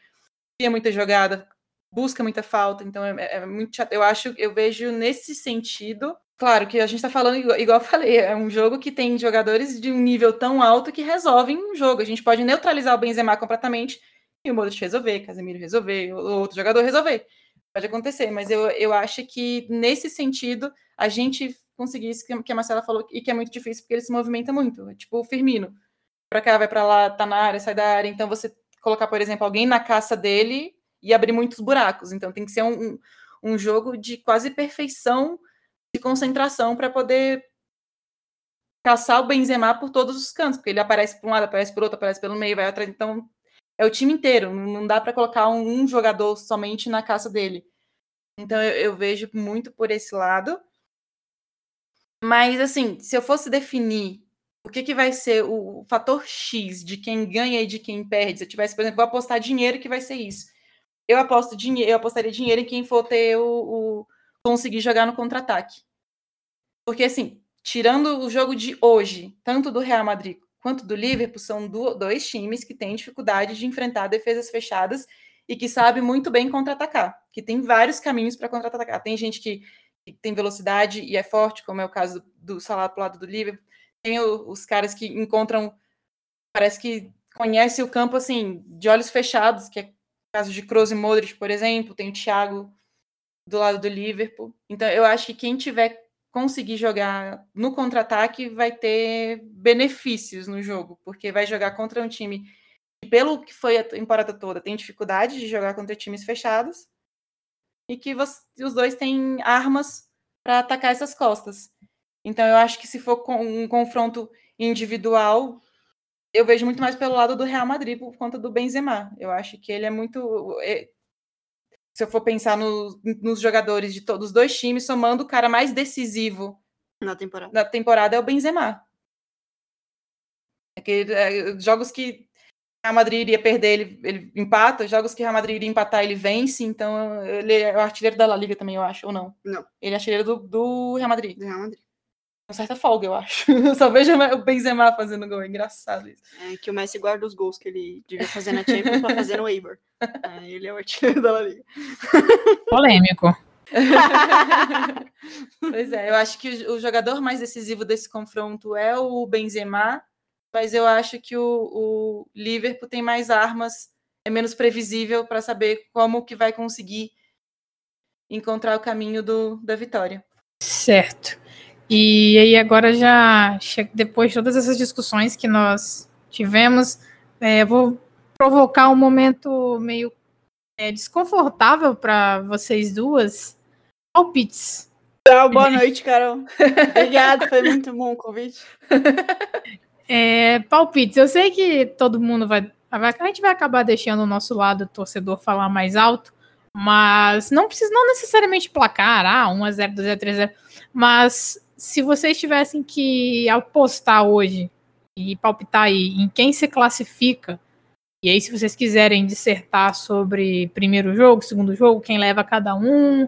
cria muita jogada, busca muita falta, então é, é, muito chato. Eu acho, eu vejo nesse sentido. Claro que a gente está falando, igual, igual eu falei, é um jogo que tem jogadores de um nível tão alto que resolvem um jogo. A gente pode neutralizar o Benzema completamente e o Modric resolver, Casemiro resolver, o outro jogador resolver pode acontecer, mas eu, eu acho que nesse sentido a gente conseguir isso que a Marcela falou e que é muito difícil porque ele se movimenta muito, é tipo o Firmino, para cá, vai para lá, tá na área, sai da área, então você colocar, por exemplo, alguém na caça dele e abrir muitos buracos, então tem que ser um, um, jogo de quase perfeição de concentração para poder caçar o Benzema por todos os cantos, porque ele aparece por um lado, aparece por outro, aparece pelo meio, vai atrás, então é o time inteiro, não dá para colocar um, um, jogador somente na caça dele. Então eu, eu, vejo muito por esse lado. Mas assim, se eu fosse definir o que, que vai ser o, o fator X de quem ganha e de quem perde, se eu tivesse, por exemplo, vou apostar dinheiro que vai ser isso. Eu aposto dinheiro, eu apostaria dinheiro em quem for ter o, o conseguir jogar no contra-ataque. Porque assim, tirando o jogo de hoje, tanto do Real Madrid quanto do Liverpool são do, dois times que têm dificuldade de enfrentar defesas fechadas e que sabe muito bem contra-atacar, que tem vários caminhos para contra-atacar. Tem gente que, que, tem velocidade e é forte, como é o caso do, do Salah lado do Liverpool. Tem o, os caras que encontram, parece que conhece o campo assim, de olhos fechados, que é o caso de Kroos e Modric, por exemplo. Tem o Thiago do lado do Liverpool. Então, eu acho que quem tiver conseguir jogar no contra-ataque vai ter benefícios no jogo, porque vai jogar contra um time que, pelo que foi a temporada toda, tem dificuldade de jogar contra times fechados e que você, os dois têm armas para atacar essas costas. Então, eu acho que se for um confronto individual, eu vejo muito mais pelo lado do Real Madrid por conta do Benzema. Eu acho que ele é muito. É, se eu for pensar no, nos jogadores de todos os dois times, somando o cara mais decisivo na temporada, na temporada é o Benzema. Aquele, é, jogos que a Madrid iria perder, ele, ele empata. Jogos que a Madrid iria empatar, ele vence. Então, ele é o artilheiro da La Liga também, eu acho, ou não? Não. Ele é artilheiro do, do Real Madrid. Do Real Madrid uma certa folga, eu acho. Eu *laughs* só vejo o Benzema fazendo gol, é engraçado isso. É que o Messi guarda os gols que ele devia fazer na Champions pra fazer no Eibar. *laughs* É, ele é o artilheiro da Liga. Polêmico. *laughs* pois é, eu acho que o jogador mais decisivo desse confronto é o Benzema, mas eu acho que o, o Liverpool tem mais armas, é menos previsível para saber como que vai conseguir encontrar o caminho do, da vitória. Certo. E aí agora já, depois de todas essas discussões que nós tivemos, é, vou provocar um momento meio é, desconfortável para vocês duas. Palpites. Tchau, boa noite, Carol. Obrigada, foi muito bom o convite. *laughs* É, palpites. Eu sei que todo mundo vai, A gente vai acabar deixando o nosso lado torcedor falar mais alto, mas não precisa, não necessariamente placar, ah, 1x0, 2x0, 3x0, mas se vocês tivessem que apostar hoje e palpitar aí em quem se classifica, e aí se vocês quiserem dissertar sobre primeiro jogo, segundo jogo, quem leva cada um,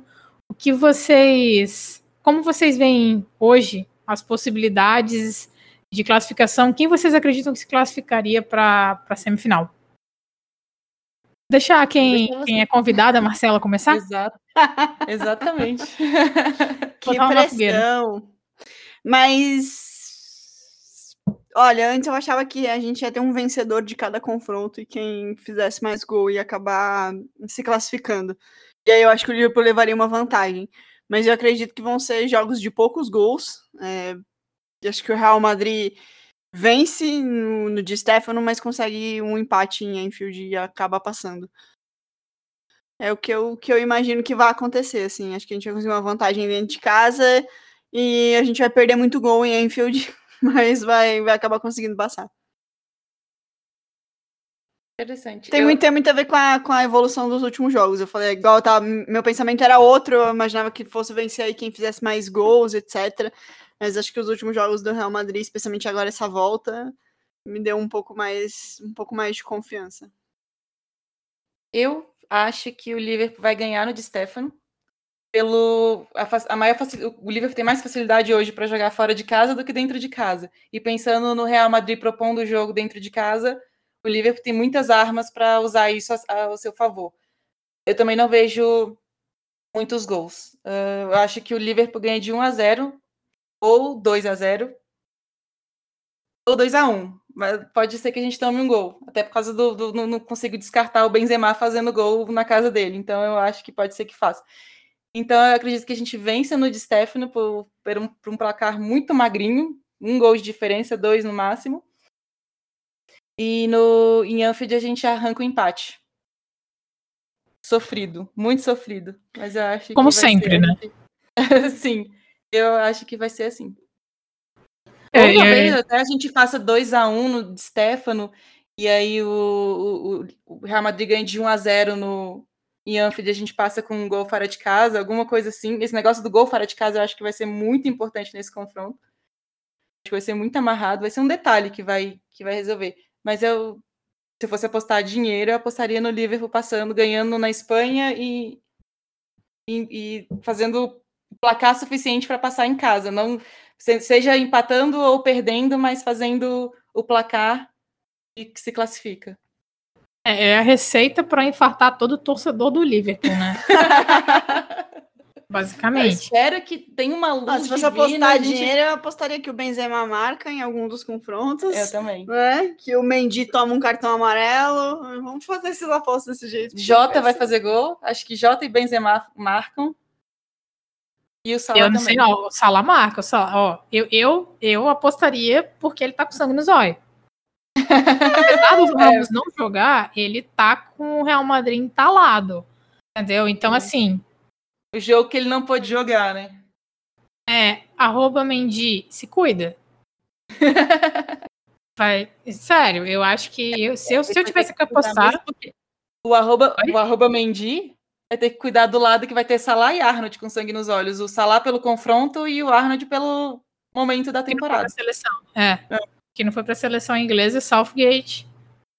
o que vocês, como vocês veem hoje as possibilidades de classificação, quem vocês acreditam que se classificaria para a semifinal? Deixar quem, quem é convidada, Marcela, começar? Exato. *laughs* Exatamente. que pressão. Mas olha, antes eu achava que a gente ia ter um vencedor de cada confronto e quem fizesse mais gol ia acabar se classificando. E aí eu acho que o Liverpool levaria uma vantagem. Mas eu acredito que vão ser jogos de poucos gols. É, acho que o Real Madrid vence no, no de Stefano, mas consegue um empate em Enfield e acaba passando. É o que eu, que eu imagino que vai acontecer, assim. Acho que a gente vai conseguir uma vantagem dentro de casa e a gente vai perder muito gol em Enfield, *laughs* mas vai, vai acabar conseguindo passar. Interessante. Tem, eu... muito, tem muito a ver com a, com a evolução dos últimos jogos. Eu falei, igual tá, meu pensamento era outro, eu imaginava que fosse vencer aí quem fizesse mais gols, etc. Mas acho que os últimos jogos do Real Madrid, especialmente agora essa volta, me deu um pouco mais, um pouco mais de confiança. Eu acho que o Liverpool vai ganhar no de Stefano. Pelo a, a maior o Liverpool tem mais facilidade hoje para jogar fora de casa do que dentro de casa. E pensando no Real Madrid propondo o jogo dentro de casa, o Liverpool tem muitas armas para usar isso ao seu favor. Eu também não vejo muitos gols. Uh, eu acho que o Liverpool ganha de 1 a 0 ou 2 a 0 ou 2 a 1 Mas pode ser que a gente tome um gol. Até por causa do. do não, não consigo descartar o Benzema fazendo gol na casa dele. Então eu acho que pode ser que faça. Então eu acredito que a gente vença no de Stefano por, por, um, por um placar muito magrinho. Um gol de diferença, dois no máximo. E no, em Anfield a gente arranca o empate. Sofrido, muito sofrido. Mas eu acho Como sempre, né? *laughs* Sim. Eu acho que vai ser assim. É, talvez é... até a gente faça 2 a 1 um no Stefano e aí o, o, o, Real Madrid ganha de 1 a 0 no em Anfield a gente passa com um gol fora de casa, alguma coisa assim. Esse negócio do gol fora de casa eu acho que vai ser muito importante nesse confronto. Acho que vai ser muito amarrado, vai ser um detalhe que vai que vai resolver. Mas eu se eu fosse apostar dinheiro, eu apostaria no Liverpool passando, ganhando na Espanha e, e, e fazendo placar suficiente para passar em casa, não seja empatando ou perdendo, mas fazendo o placar e que se classifica. É, é a receita para infartar todo torcedor do Liverpool, né? *laughs* Basicamente. Eu espero que tenha uma luz. Ah, se você apostar gente... dinheiro, eu apostaria que o Benzema marca em algum dos confrontos. Eu também. Né? Que o Mendy toma um cartão amarelo. Vamos fazer esses apostas desse jeito. Jota vai fazer gol. Acho que Jota e Benzema marcam. E o Salah eu não também. sei, não. O Salah marca. O Salah, ó, eu, eu, eu apostaria porque ele tá com sangue no zóio. Apesar dos *laughs* Ramos não jogar, ele tá com o Real Madrid entalado. Entendeu? Então, assim. O jogo que ele não pode jogar, né? É, arroba Mendy, se cuida. *laughs* Vai, sério, eu acho que eu, se, eu, se eu tivesse que apostar. O arroba, o arroba Mendy vai ter que cuidar do lado que vai ter Salah e Arnold com sangue nos olhos. O Salah pelo confronto e o Arnold pelo momento da temporada. Que seleção. É, é. Que não foi para a seleção inglesa, Southgate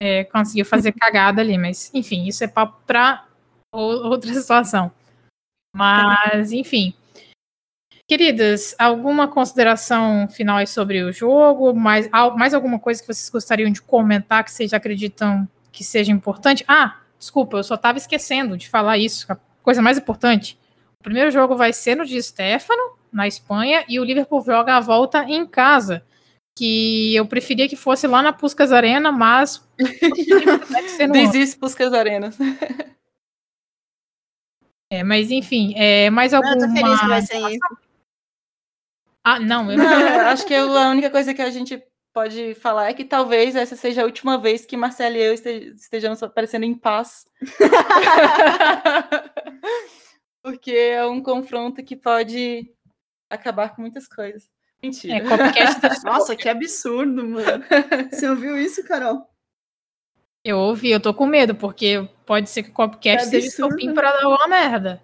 é, conseguiu fazer *laughs* cagada ali, mas enfim, isso é papo para outra *laughs* situação. Mas, enfim. Queridas, alguma consideração final sobre o jogo? Mais, mais alguma coisa que vocês gostariam de comentar que vocês acreditam que seja importante? Ah, Desculpa, eu só estava esquecendo de falar isso. A coisa mais importante. O primeiro jogo vai ser no de Stefano, na Espanha, e o Liverpool joga a volta em casa. Que eu preferia que fosse lá na Puskas Arena, mas. *laughs* Desiste Puskas Arenas. *laughs* É, mas enfim, é, mais alguma. Eu tô feliz que vai ser Ah, não, eu não. Acho que a única coisa que a gente pode falar é que talvez essa seja a última vez que Marcelo e eu estejamos aparecendo em paz. *laughs* Porque é um confronto que pode acabar com muitas coisas. Mentira. É, *laughs* Nossa, que absurdo, mano. Você ouviu isso, Carol? Eu ouvi, eu tô com medo, porque pode ser que o Copcast seja estopim pra dar uma merda.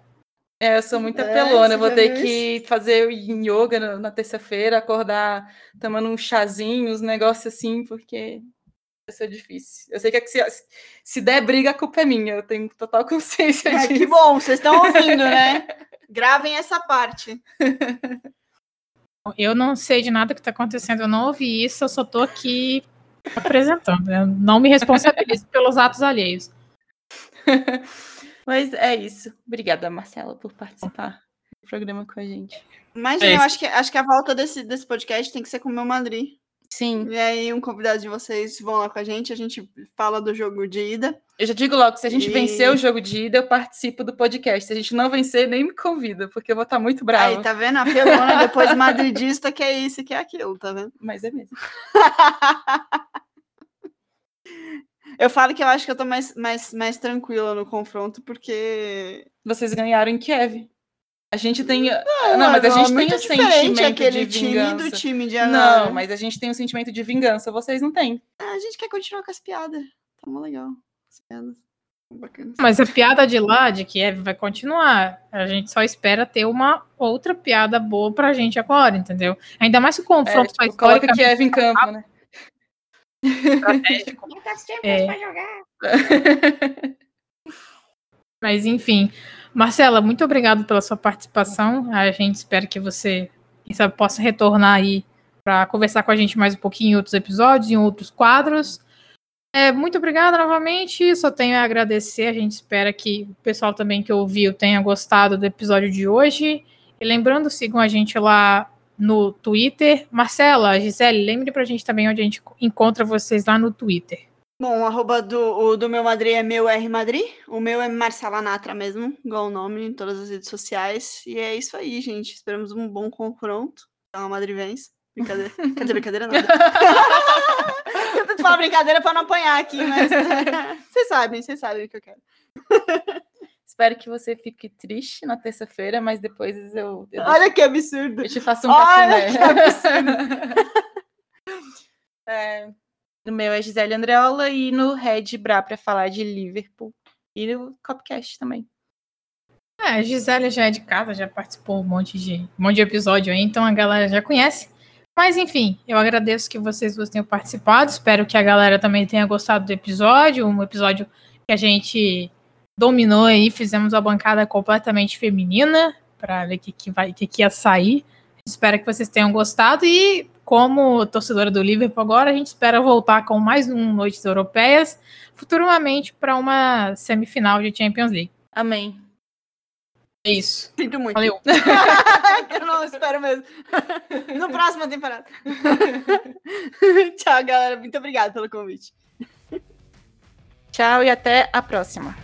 É, eu sou muito É, apelona. Eu vou ter viu que fazer yin yoga na, na terça-feira, acordar tomando um chazinho, uns negócios assim, porque vai ser difícil. Eu sei que se, se der briga, a culpa é minha. Eu tenho total *laughs* consciência É, disso. que bom, vocês estão ouvindo, né? Gravem essa parte. *laughs* Eu não sei de nada que tá acontecendo, eu não ouvi isso, eu só tô aqui apresentando. Eu não me responsabilizo *laughs* pelos atos alheios. *laughs* Mas é isso. Obrigada, Marcela, por participar do programa com a gente. Imagina, É eu acho que, acho que a volta desse, desse podcast tem que ser com o meu Madrid. Sim, E aí, um convidado de vocês vão lá com a gente, a gente fala do jogo de ida. eu já digo logo, se a gente E- vencer o jogo de ida, eu participo do podcast. Se a gente não vencer, nem me convida, porque eu vou estar muito brava. Aí, tá vendo? A pelona depois madridista que é isso e que é aquilo, tá vendo? Mas é mesmo. *laughs* Eu falo que eu acho que eu tô mais, mais, mais tranquila no confronto, porque. Vocês ganharam em Kiev. A gente tem. Não, mas a gente tem muito o diferente sentimento aquele de time vingança. do time de agora. Não, mas a gente tem um sentimento de vingança, vocês não têm. Ah, a gente quer continuar com as piadas. Tá mó legal. As piadas. Bacanas. Mas a piada de lá, de Kiev, vai continuar. A gente só espera ter uma outra piada boa pra gente agora, entendeu? Ainda mais que o É, confronto tipo, tá coloca o Kiev em campo, né? estratégico. É. Mas enfim, Marcela, muito obrigado pela sua participação. A gente espera que você, sabe, possa retornar aí para conversar com a gente mais um pouquinho em outros episódios, em outros quadros. É, muito obrigada novamente. Só tenho a agradecer. A gente espera que o pessoal também que ouviu tenha gostado do episódio de hoje. E lembrando, sigam a gente lá no Twitter. Marcela, Gisele, lembre pra gente também onde a gente encontra vocês lá no Twitter. Bom, o arroba do, o do meu Madrid é meu R Madrid. O meu é Marcela Natra mesmo, igual o nome em todas as redes sociais. E é isso aí, gente. Esperamos um bom confronto. Então a Madrid vence. Brincadeira. *laughs* Quer dizer, brincadeira não. *laughs* Eu tento falar brincadeira pra não apanhar aqui, mas. *laughs* Vocês sabem, vocês sabem o que eu quero. Espero que você fique triste na terça-feira, mas depois eu, eu, Olha que absurdo. eu te faço um Olha café. É, no meu é Gisele Andreola e no Red Bra para falar de Liverpool. E no Copcast também. É, a Gisele já é de casa, já participou um monte de, um monte de episódio aí, então a galera já conhece. Mas enfim, eu agradeço que vocês duas tenham participado. Espero que a galera também tenha gostado do episódio. Um episódio que a gente dominou aí, fizemos a bancada completamente feminina para ver o que, que, vai, que, que ia sair. Espero que vocês tenham gostado e, como torcedora do Liverpool agora, a gente espera voltar com mais um Noites Europeias, futuramente para uma semifinal de Champions League. Amém. É isso. Sinto muito. Valeu. *laughs* eu não espero mesmo. No próximo temporada. *laughs* Tchau, galera. Muito obrigada pelo convite. Tchau e até a próxima.